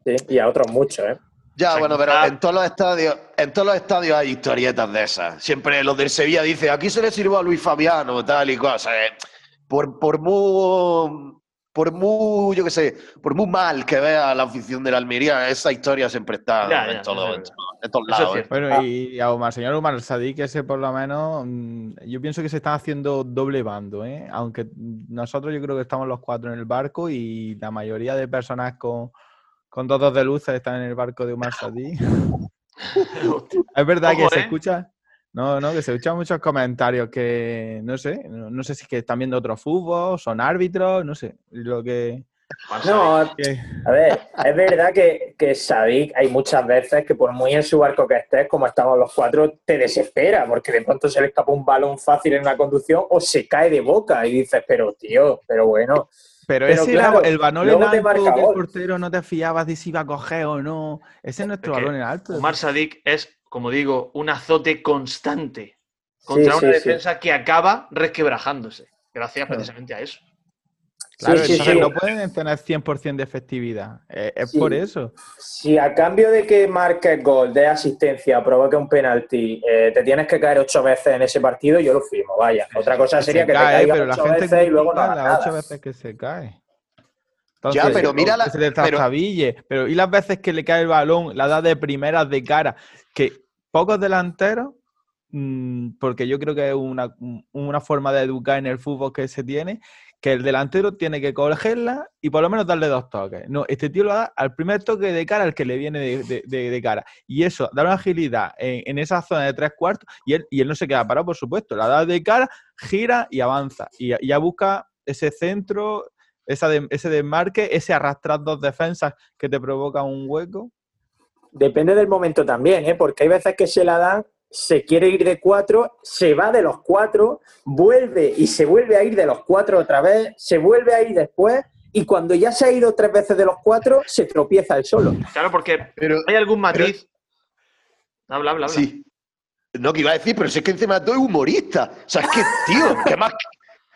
Sí, y a otros muchos, ¿eh? Ya, sea, bueno, pero en todos los estadios, en todos los estadios hay historietas de esas. Siempre los del Sevilla dicen, aquí se le sirvió a Luis Fabiano, tal y cosas. eh. Por, por muy, por muy, yo qué sé, por muy mal que vea la afición de la Almería, esa historia siempre está Ya, en, ya, en es todos- en todos Eso es lados. eh. Bueno, y a Omar, señor Omar Sadik, ese por lo menos, mm, yo pienso que se están haciendo doble bando, ¿eh? Aunque nosotros yo creo que estamos los cuatro en el barco y la mayoría de personas con, con todos de luces están en el barco de Omar Sadik. es verdad Ojo, que se ¿eh? escucha, no, no, que se escuchan muchos comentarios que no sé, no, no sé si es que están viendo otro fútbol, son árbitros, no sé, lo que... No, que- a ver, es verdad que, que Sadik hay muchas veces que por muy en su barco que estés, como estamos los cuatro, te desespera, porque de pronto se le escapa un balón fácil en una conducción o se cae de boca y dices, pero tío, pero bueno. Pero, Pero ese claro, era el balón en alto que el portero no te fiabas de si iba a coger o no. Ese es nuestro balón en alto. Omar Sadik es, como digo, un azote constante contra Sí, una sí, sí. defensa que acaba resquebrajándose, gracias precisamente a eso. Claro, Sí, sí, entonces sí. no pueden tener 100% de efectividad. Eh, es Sí. por eso. Si a cambio de que marques gol, de asistencia, provoque un penalti, eh, te tienes que caer ocho veces en ese partido, yo lo firmo, vaya. Otra cosa Se sería que te cae, caigas pero la ocho gente veces y luego no hagas las ocho nada. veces que se cae. Ya, pero mira la- que se te pero-. Pero ¿y las veces que le cae el balón, la da de primeras de cara? Que pocos delanteros, mm, porque yo creo que es una, una forma de educar en el fútbol que se tiene, que el delantero tiene que cogerla y por lo menos darle dos toques. No, este tío lo da al primer toque de cara al que le viene de, de- de- cara. Y eso, da una agilidad en, esa zona de tres cuartos y él, y él no se queda parado, por supuesto. La da de cara, gira y avanza. Y, ya busca ese centro, esa ese desmarque, ese arrastrar dos defensas que te provoca un hueco. Depende del momento también, ¿eh? porque hay veces que se la dan, se quiere ir de cuatro, se va de los cuatro, vuelve y se vuelve a ir de los cuatro otra vez, se vuelve a ir después y cuando ya se ha ido tres veces de los cuatro, se tropieza el solo. Claro, porque Pero, hay algún matiz. Habla, habla, habla. sí. No, que iba a decir, pero si es que encima tú eres humorista. O sea, es que, tío, ¿qué más,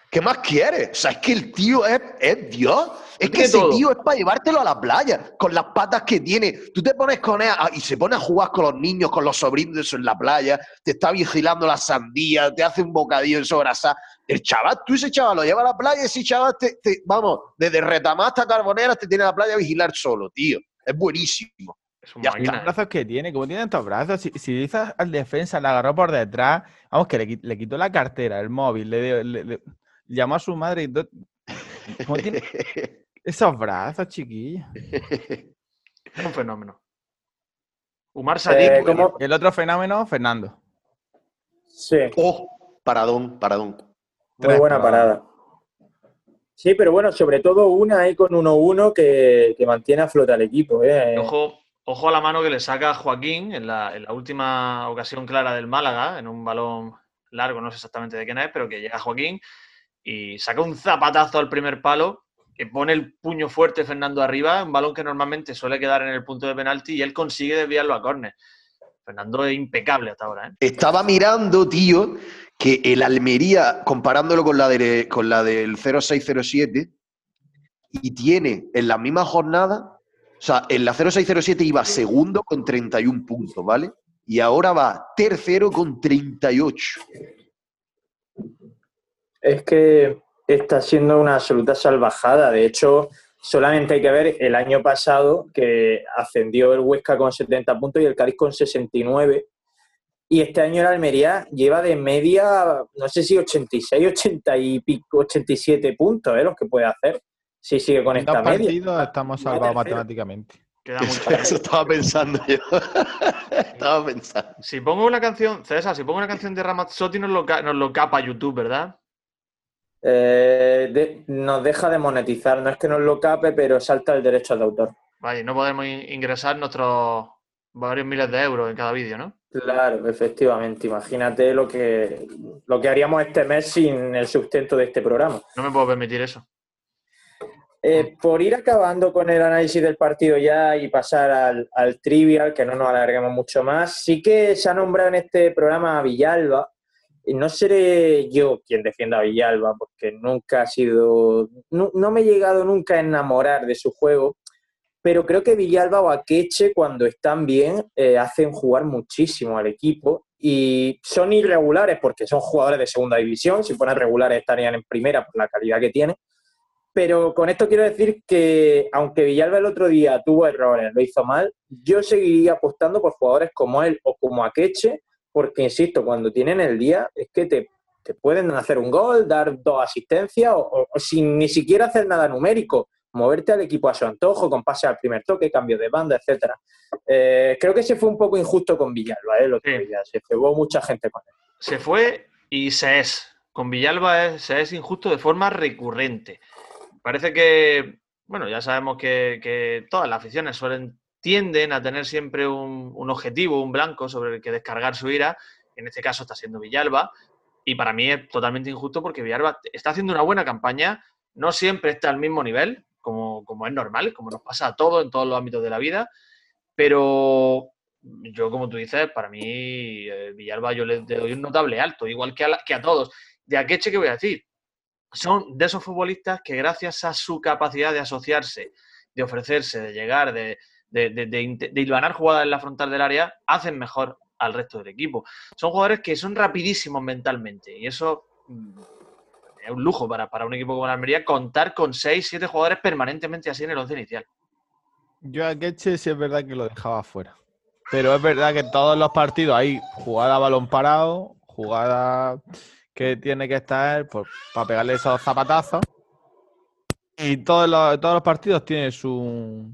qué más quieres? O sea, es que el tío es, es Dios. Es que ese todo. tío es para llevártelo a la playa, con las patas que tiene. Tú te pones con él a- y se pone a jugar con los niños, con los sobrinos eso en la playa, te está vigilando la sandía, te hace un bocadillo en sobrasada. El chaval, tú ese chaval lo lleva a la playa y ese chaval, te, te- vamos, desde Retamá hasta Carbonera te tiene a la playa a vigilar solo, tío. Es buenísimo. Ya los brazos que tiene, como tiene estos brazos, si, si dices al defensa, le agarró por detrás, vamos, que le, qui- le quitó la cartera, el móvil, le, le- le- llamó a su madre y todo. ¿Cómo tiene esos brazos, chiquillos? Es un fenómeno. Umar Sadik, Eh, ¿cómo? El otro fenómeno, Fernando. Sí, Oh, paradón, paradón. muy Tres buena paradas. parada. Sí, pero bueno, sobre todo una ahí con 1-1 que, que mantiene a flota al equipo. ¿eh? Ojo, ojo a la mano que le saca Joaquín en la, en la última ocasión clara del Málaga, en un balón largo, no sé exactamente de quién es, pero que llega Joaquín y saca un zapatazo al primer palo, que pone el puño fuerte Fernando arriba, un balón que normalmente suele quedar en el punto de penalti y él consigue desviarlo a córner. Fernando es impecable hasta ahora. ¿eh? Estaba mirando, tío, que el Almería, comparándolo con la, de, con la del 0607, y tiene en la misma jornada, o sea, en la 0607 iba segundo con 31 puntos, ¿vale? Y ahora va tercero con 38. Es que está siendo una absoluta salvajada. De hecho, solamente hay que ver el año pasado que ascendió el Huesca con 70 puntos y el Cádiz con 69. Y este año el Almería lleva de media, no sé si 86, 80 y pico, 87 puntos, ¿eh? los que puede hacer. Si sigue con En esta dos media. partidos estamos Va salvados matemáticamente. Queda mucho. Eso estaba pensando yo. estaba pensando. Si pongo una canción, César, si pongo una canción de Ramazzotti nos lo, nos lo capa YouTube, ¿verdad? Eh, de- nos deja de monetizar, no es que nos lo cape, pero salta el derecho de autor. Vaya, no podemos in- ingresar nuestros varios miles de euros en cada vídeo, ¿no? Claro, efectivamente. Imagínate lo que, lo que haríamos este mes sin el sustento de este programa. No me puedo permitir eso. Eh, por ir acabando con el análisis del partido ya y pasar al, al trivial, que no nos alarguemos mucho más, sí que se ha nombrado en este programa a Villalba. No seré yo quien defienda a Villalba, porque nunca ha sido. No, no me he llegado nunca a enamorar de su juego, pero creo que Villalba o Akeche, cuando están bien, eh, hacen jugar muchísimo al equipo y son irregulares porque son jugadores de segunda división. Si fueran regulares, estarían en primera por la calidad que tienen. Pero con esto quiero decir que, aunque Villalba el otro día tuvo errores, lo hizo mal, yo seguiría apostando por jugadores como él o como Akeche, porque, insisto, cuando tienen el día, es que te, te pueden hacer un gol, dar dos asistencias, o, o- o sin ni siquiera hacer nada numérico, moverte al equipo a su antojo, con pase al primer toque, cambio de banda, etcétera. Eh, creo que se fue un poco injusto con Villalba, ¿eh? otro Sí. día. Se cebó mucha gente con él. Se fue y se es. Con Villalba es- se es injusto de forma recurrente. Parece que, bueno, ya sabemos que, que todas las aficiones suelen, tienden a tener siempre un, un objetivo, un blanco sobre el que descargar su ira. En este caso está siendo Villalba. Y para mí es totalmente injusto porque Villalba está haciendo una buena campaña. No siempre está al mismo nivel, como, como es normal, como nos pasa a todos en todos los ámbitos de la vida. Pero yo, como tú dices, para mí eh, Villalba yo le, doy un notable alto, igual que a, que a todos. De Akeche, ¿qué voy a decir? Son de esos futbolistas que gracias a su capacidad de asociarse, de ofrecerse, de llegar, de, de, de, de jugadas en la frontal del área, hacen mejor al resto del equipo. Son jugadores que son rapidísimos mentalmente y eso mm, es un lujo para, para un equipo como la Almería contar con 6, 7 jugadores permanentemente así en el once inicial. Yo a Keche sí es verdad que lo dejaba fuera. Pero es verdad que todos los partidos hay jugada balón parado, jugada que tiene que estar pues, para pegarle esos zapatazos. Y todos los, todos los partidos tiene su,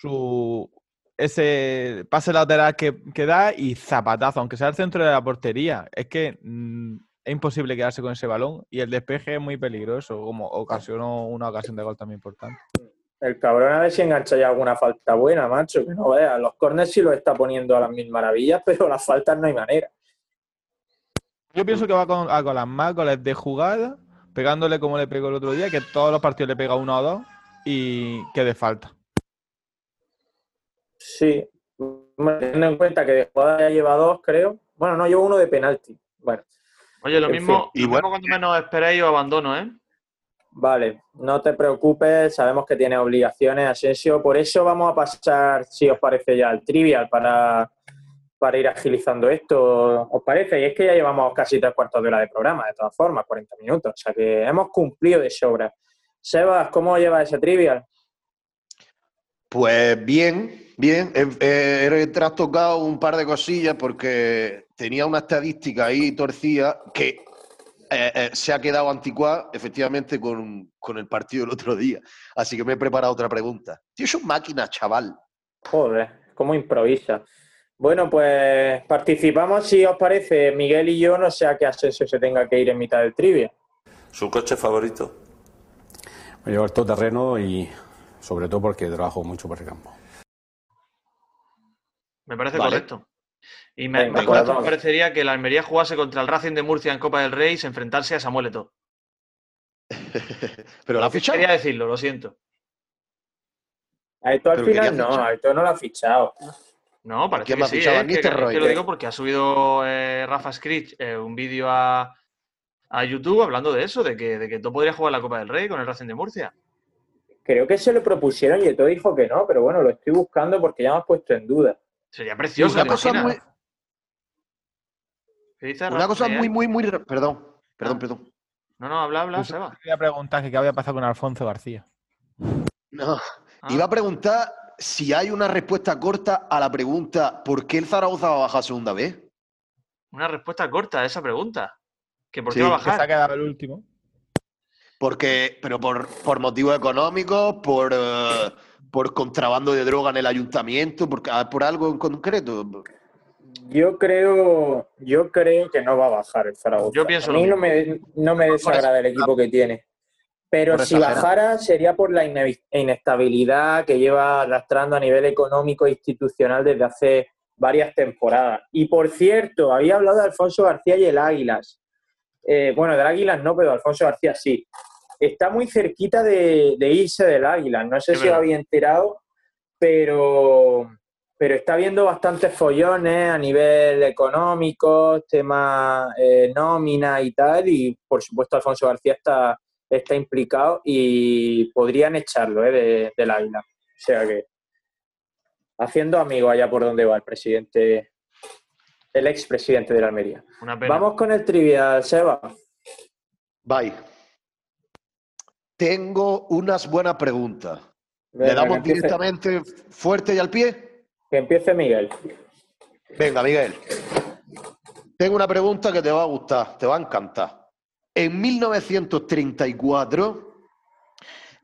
su ese pase lateral que, que da y zapatazo, aunque sea al centro de la portería. Es que mm, es imposible quedarse con ese balón y el despeje es muy peligroso, como ocasionó una ocasión de gol también importante. El cabrón a ver si engancha ya alguna falta buena, macho, que no veas. Los corners sí lo está poniendo a las mil maravillas, pero las faltas no hay manera. Yo pienso que va con, a con las más goles de jugada, pegándole como le pegó el otro día, que todos los partidos le pega uno o dos y que de falta. Sí, teniendo en cuenta que de jugada ya lleva dos, creo. Bueno, no, llevo uno de penalti. Bueno, Oye, lo mismo, fin. lo Y bueno, mismo cuando menos esperéis o abandono, ¿eh? vale, no te preocupes, sabemos que tienes obligaciones, Asensio. Por eso vamos a pasar, si os parece, ya al trivial para, para ir agilizando esto. ¿Os parece? Y es que ya llevamos casi tres cuartos de hora de programa, de todas formas, 40 minutos. O sea que hemos cumplido de sobra. Sebas, ¿cómo lleva ese trivial? Pues bien, bien. He, he- he trastocado un par de cosillas porque tenía una estadística ahí torcida que eh, eh, se ha quedado anticuada, efectivamente, con, con el partido del otro día. Así que me he preparado otra pregunta. Tío, es un máquina, chaval. Joder, cómo improvisa. Bueno, pues participamos, si os parece, Miguel y yo, no sea que Asensio se tenga que ir en mitad del trivia. Su coche favorito. Me llevo el terreno y sobre todo porque trabajo mucho por el campo. Me parece Vale. correcto. Y me, Venga, me- pues me parecería que la Almería jugase contra el Racing de Murcia en Copa del Rey y se enfrentase a Samuel Eto'o. Pero la ha fichado. Quería decirlo, lo siento. A esto al final no, fichar. a esto no lo ha fichado. No, parece ¿Quién que sí, fichado? ¿eh? ¿Van que, que lo digo porque ha subido eh, Rafa Scritch eh, un vídeo a, a YouTube hablando de eso, de que, de que tú podrías jugar la Copa del Rey con el Racing de Murcia. Creo que se lo propusieron y todo dijo que no, pero bueno, lo estoy buscando porque ya me has puesto en duda. Sería precioso, una ¿te cosa muy, ¿Qué dices, una Rafa, cosa muy, muy, muy. Perdón, perdón, Ah. perdón. No, no, habla, habla, Seba. quería preguntar que qué había pasado con Alfonso García. No. Ah, Iba a preguntar si hay una respuesta corta a la pregunta ¿por qué el Zaragoza va a bajar segunda vez? Una respuesta corta a esa pregunta. ¿Que por qué Sí, va a Que se ha bajar? quedado el último. Porque, pero por, por motivos económicos, por, eh, por contrabando de droga en el ayuntamiento, por, ah, por algo en concreto. Yo creo, yo creo que no va a bajar el Zaragoza. Yo pienso a mí no me, no me desagrada el equipo que tiene. Pero si bajara sería por la ine- inestabilidad que lleva arrastrando a nivel económico e institucional desde hace varias temporadas. Y por cierto, había hablado de Alfonso García y el Águilas. Eh, bueno, del Águilas no, pero de Alfonso García sí. Está muy cerquita de, de irse del Águilas. No sé Es si lo verdad. había enterado, pero, pero está habiendo bastantes follones a nivel económico, temas eh, nómina y tal, y por supuesto Alfonso García está, está implicado y podrían echarlo eh, de, del águila. O sea que haciendo amigos allá por donde va el presidente, el expresidente de la Almería. Una pena. Vamos con el trivial, Seba. Bye. Tengo unas buenas preguntas. ¿Le damos empiece- directamente fuerte y al pie? Que empiece Miguel. Venga, Miguel. Tengo una pregunta que te va a gustar, te va a encantar. En 1934,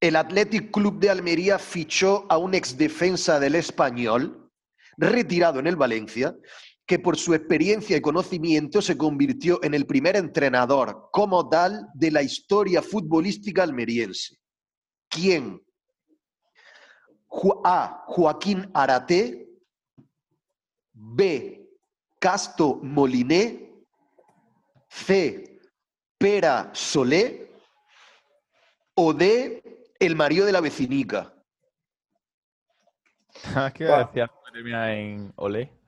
el Athletic Club de Almería fichó a un exdefensa del español, retirado en el Valencia, que por su experiencia y conocimiento se convirtió en el primer entrenador como tal de la historia futbolística almeriense. ¿Quién? A. Joaquín Araté. B. Casto Moliné. C. Pera Solé. O D. El marido de la vecinica. ¿Qué Buah. decía? En Olé.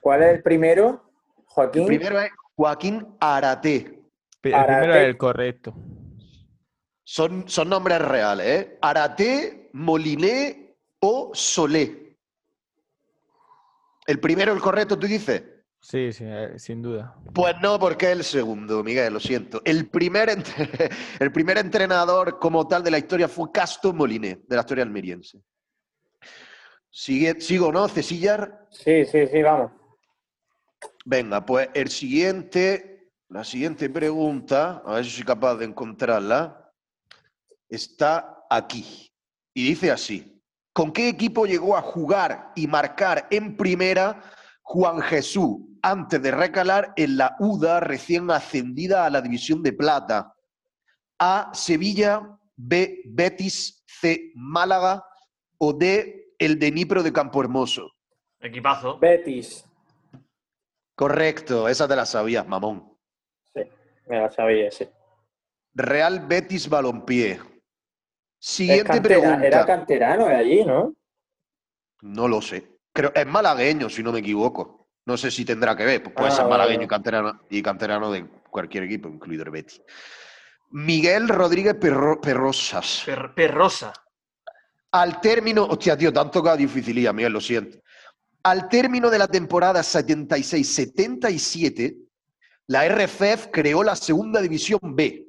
¿Cuál es el primero? El Joaquín. primero es Joaquín Araté. El Arate. primero es el correcto. Son, son nombres reales, ¿eh? Araté, Moliné o Solé. El primero, el correcto, tú dices. Sí, sí, eh, sin duda. Pues no, porque es el segundo, Miguel, lo siento. El primer, entre- el primer entrenador como tal de la historia fue Casto Moliné, de la historia almeriense. Sigue, ¿Sigo, no, Cesillar? Sí, sí, sí, vamos. Venga, pues el siguiente, la siguiente pregunta, a ver si soy capaz de encontrarla, está aquí. Y dice así, ¿con qué equipo llegó a jugar y marcar en primera Juan Jesús antes de recalar en la UDA recién ascendida a la División de Plata? A, Sevilla, B, Betis, C, Málaga o D, el de Nipro de Campo Hermoso. Equipazo. Betis. Correcto, esa te la sabías, mamón. Sí, me la sabía, sí. Real Betis Balompié. Siguiente cantera- pregunta. Era canterano de allí, ¿no? No lo sé. Creo, es malagueño, si no me equivoco. No sé si tendrá que ver. pues puede Ah, ser malagueño y canterano, y canterano de cualquier equipo, incluido el Betis. Miguel Rodríguez Perro- Perrosas. Per- perrosa. Al término, hostia, tío, han tocado dificilía, Miguel, lo siento. Al término de la temporada 76-77, la RFF creó la segunda división B.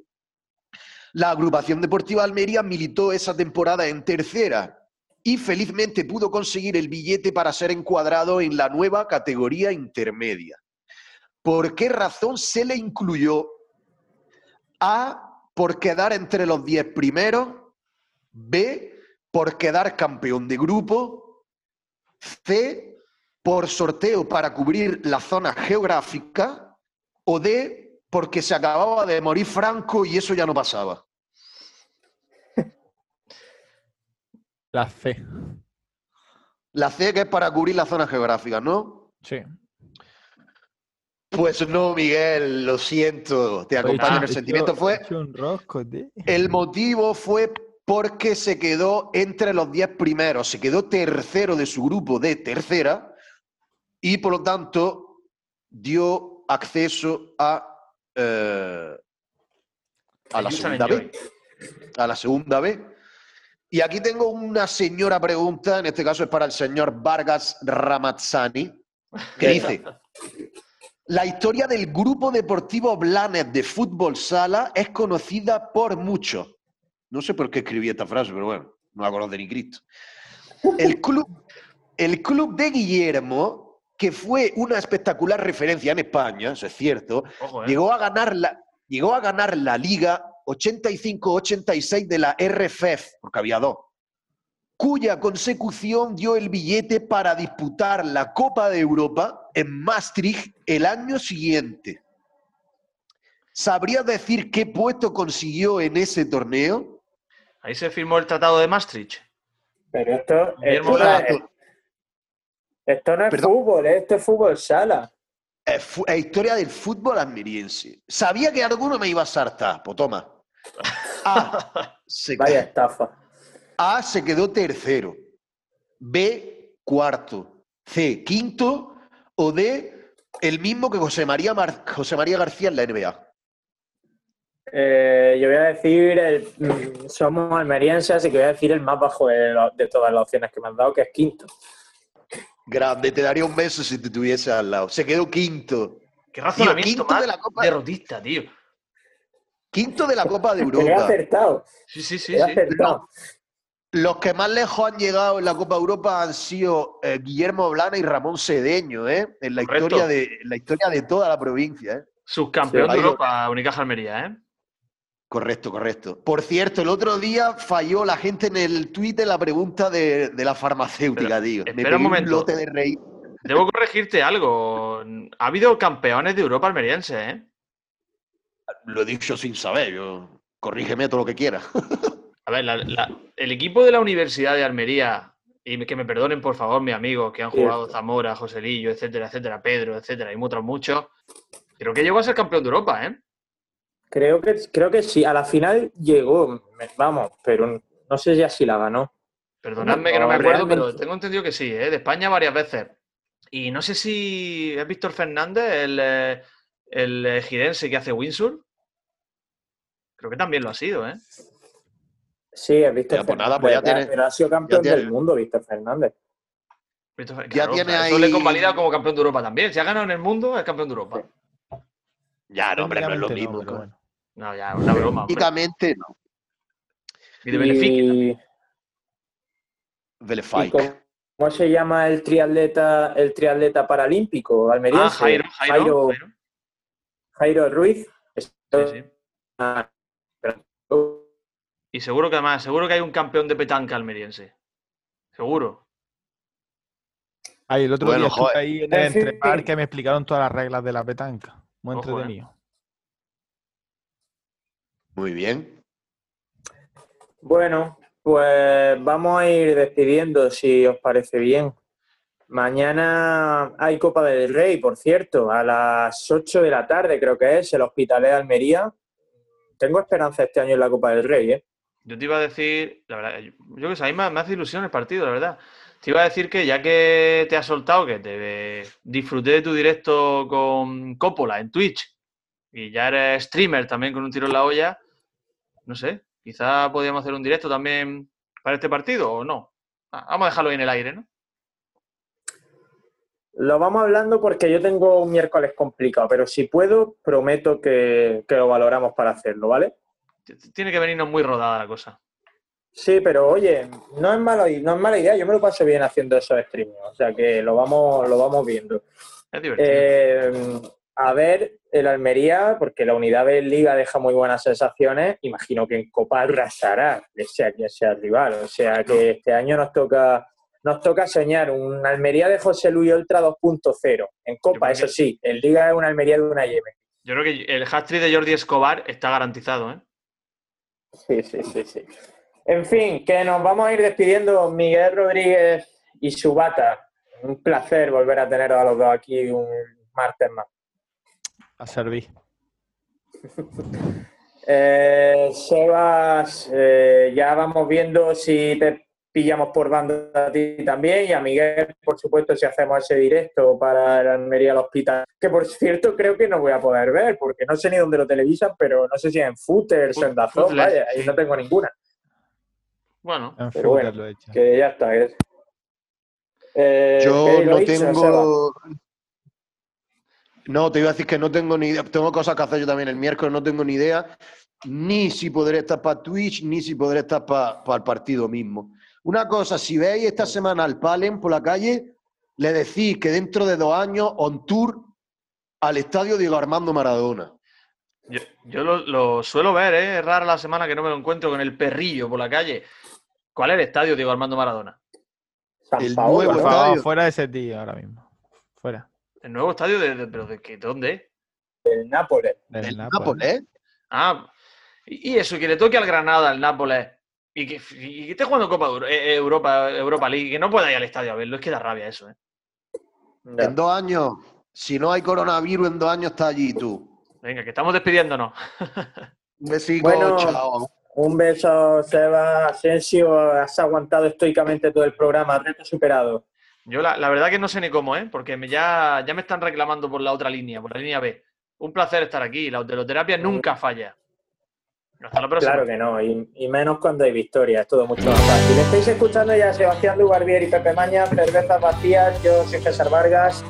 La agrupación deportiva Almería militó esa temporada en tercera y felizmente pudo conseguir el billete para ser encuadrado en la nueva categoría intermedia. ¿Por qué razón se le incluyó? A, por quedar entre los 10 primeros. B, por quedar campeón de grupo. C, por sorteo para cubrir la zona geográfica. O D, porque se acababa de morir Franco y eso ya no pasaba. La C. La C que es para cubrir las zonas geográficas, ¿no? Sí. Pues no, Miguel, lo siento, te acompaño en el sentimiento. Fue, un rosco, el motivo fue porque se quedó entre los 10 primeros, se quedó tercero de su grupo de tercera y por lo tanto dio acceso a, eh, a la segunda. B. A la segunda B. Y aquí tengo una señora pregunta, en este caso es para el señor Vargas Ramazzani, que dice, la historia del Grupo Deportivo Blanes de Fútbol Sala es conocida por muchos. No sé por qué escribí esta frase, pero bueno, no la conoce ni Cristo. El club, el club de Guillermo, que fue una espectacular referencia en España, eso es cierto, Ojo, ¿eh? llegó a ganar la, llegó a ganar la Liga 85-86 de la RFF, porque había dos, cuya consecución dio el billete para disputar la Copa de Europa en Maastricht el año siguiente. ¿Sabrías decir qué puesto consiguió en ese torneo? Ahí se firmó el Tratado de Maastricht. Pero esto, esto, no Blanco. es, esto no es Perdón. fútbol, esto es fútbol sala. Es, fu- es historia del fútbol almeriense. Sabía que alguno me iba a saltar, pues toma. A se, Vaya estafa. A se quedó tercero. B, cuarto. C, quinto. O D, el mismo que José María, Mar- José María García en la NBA. Eh, yo voy a decir, el, mm, somos almerienses, así que voy a decir el más bajo de, lo- de todas las opciones que me han dado, que es quinto. Grande, te daría un beso si te tuviese al lado. Se quedó quinto. Qué razonamiento quinto más de la Copa- derrotista, tío. Quinto de la Copa de le he Europa. acertado, Sí, sí, sí. he acertado. Los que más lejos han llegado en la Copa de Europa han sido eh, Guillermo Blana y Ramón Cedeño, ¿eh? En la, Correcto. historia de, en la historia de toda la provincia, ¿eh? Subcampeón Sí, de Europa, Unicaja Almería, ¿eh? Correcto, correcto. Por cierto, el otro día falló la gente en el Twitter la pregunta de, de la farmacéutica, Pero, tío. Me espera un momento. lote de reír. Debo corregirte algo. Ha habido campeones de Europa almerienses, ¿eh? Lo he dicho sin saber, yo. Corrígeme todo lo que quieras. A ver, la- la- el equipo de la Universidad de Almería, y que me perdonen por favor mis amigos que han jugado Zamora, Joselillo, etcétera, etcétera, Pedro, etcétera, y otros muchos, creo que llegó a ser campeón de Europa, ¿eh? Creo que, creo que sí, a la final llegó, vamos, pero no sé ya si la ganó. Perdonadme que no No, me acuerdo, realmente- pero tengo entendido que sí, ¿eh? De España varias veces. Y no sé si es Víctor Fernández, el, eh, el eh, girense que hace Windsor. Creo que también lo ha sido, ¿eh? Sí, es Víctor Ya, pues Fernández, nada, pues ya tiene- pero ha sido campeón tiene- del mundo, Víctor Fernández. Víctor Ya claro, tiene Eso le ahí- convalida como campeón de Europa también. Si ha ganado en el mundo, es campeón de Europa. Ya, no, hombre, no es lo mismo. bueno. No, ya, una broma. hombre. Técnicamente, no. Y de Benfica. Y, ¿y Velefike. cómo, se llama el triatleta, el triatleta paralímpico almeriense? Ah, Jairo, Jairo, Jairo, Jairo. Jairo Ruiz. Sí, sí. Ah, Y seguro que además, seguro que hay un campeón de petanca almeriense. Seguro. Ay, el otro Bueno, día estuve ahí en el entrepar que me explicaron todas las reglas de la petanca. Muy Ojo, eh. Muy bien. Bueno, pues vamos a ir despidiendo si os parece bien. Mañana hay Copa del Rey, por cierto, a las 8 de la tarde creo que es, el Hospitalet de Almería. Tengo esperanza este año en la Copa del Rey, ¿eh? Yo te iba a decir, la verdad, yo, yo que sé, a mí me, me hace ilusión el partido, la verdad. Te iba a decir que ya que te has soltado, que te disfruté de tu directo con Coppola en Twitch y ya eres streamer también con un tiro en la olla, no sé, quizá podríamos hacer un directo también para este partido o no. Ah, Vamos a dejarlo ahí en el aire, ¿no? Lo vamos hablando porque yo tengo un miércoles complicado, pero si puedo, prometo que, que lo valoramos para hacerlo, ¿vale? Tiene que venirnos muy rodada la cosa. Sí, pero oye, no es mala, no es mala idea, yo me lo paso bien haciendo esos streaming, o sea que lo vamos, lo vamos viendo. Es divertido. Eh, a ver, el Almería, porque la unidad de Liga deja muy buenas sensaciones, imagino que en Copa arrasará, sea quien sea el rival. O sea que este año nos toca, nos toca soñar un Almería de José Luis Ultra 2.0. En Copa, eso que- sí, en Liga es una Almería de una Yemen. Yo creo que el hat-trick de Jordi Escobar está garantizado, ¿eh? Sí, sí, sí, sí. En fin, que nos vamos a ir despidiendo Miguel Rodríguez y Subata. Un placer volver a teneros a los dos aquí un martes más. A servir. Eh, Sebas, eh, ya vamos viendo si te pillamos por banda a ti también y a Miguel, por supuesto, si hacemos ese directo para el Almería al Hospital, que por cierto creo que no voy a poder ver porque no sé ni dónde lo televisan, pero no sé si en Footers, en Dazón, Footles, vaya, ahí no tengo ninguna. Bueno, En Pero bueno, lo he hecho. Que ya está. es- Eh, Yo no dicho, Sebas. No, te iba a decir que no tengo ni idea. Tengo cosas que hacer yo también el miércoles, no tengo ni idea ni si podré estar para Twitch, ni si podré estar para el partido mismo. Una cosa, si veis esta semana al Palen por la calle, le decís que dentro de dos años, on tour al estadio Diego Armando Maradona. yo, yo lo, lo suelo ver, ¿eh? Es rara la semana que no me lo encuentro con el perrillo por la calle. ¿Cuál es el estadio, Diego Armando Maradona? San el nuevo ¿no? Por favor, estadio. fuera de ese tío ahora mismo. Fuera. ¿El nuevo estadio de, de- pero de qué? ¿Dónde? El Nápoles. Del El Nápoles. Nápoles, ¿eh? Ah, y y eso, que le toque al Granada, al Nápoles, y que, y que esté jugando Copa Euro- eh, Europa, Europa League, que no pueda ir al estadio a verlo, es que da rabia eso, ¿eh? Ya. En dos años, si no hay coronavirus, en dos años está allí tú. Venga, que estamos despidiéndonos. Un besico, Bueno, chao. Un beso, Seba Asensio. Has aguantado estoicamente todo el programa. Reto superado. Yo la, la verdad que no sé ni cómo, ¿eh? Porque me ya, ya me están reclamando por la otra línea, por la línea B. Un placer estar aquí. La hoteloterapia nunca falla. Hasta la próxima. Claro que no, y, y menos cuando hay victoria, es todo mucho más fácil. Estáis escuchando ya a Sebastián Dubarbier y Pepe Maña, cervezas vacías, yo soy César Vargas,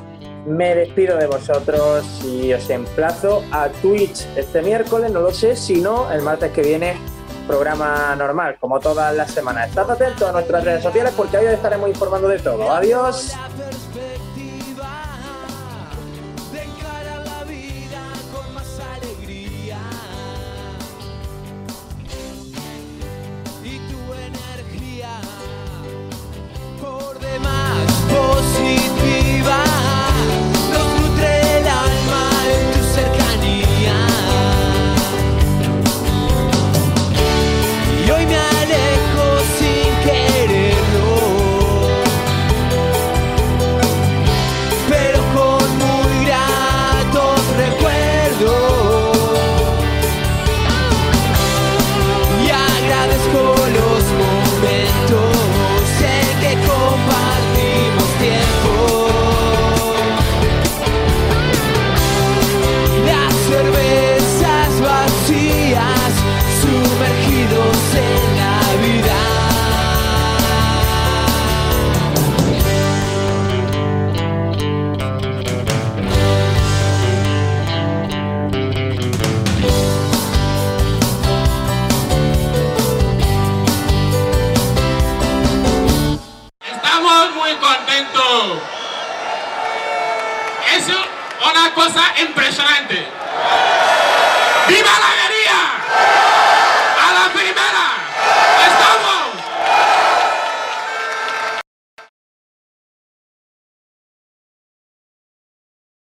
me despido de vosotros y os emplazo a Twitch este miércoles, no lo sé, si no, el martes que viene, programa normal, como todas las semanas. Estad atentos a nuestras redes sociales porque ahí os estaremos informando de todo. Adiós.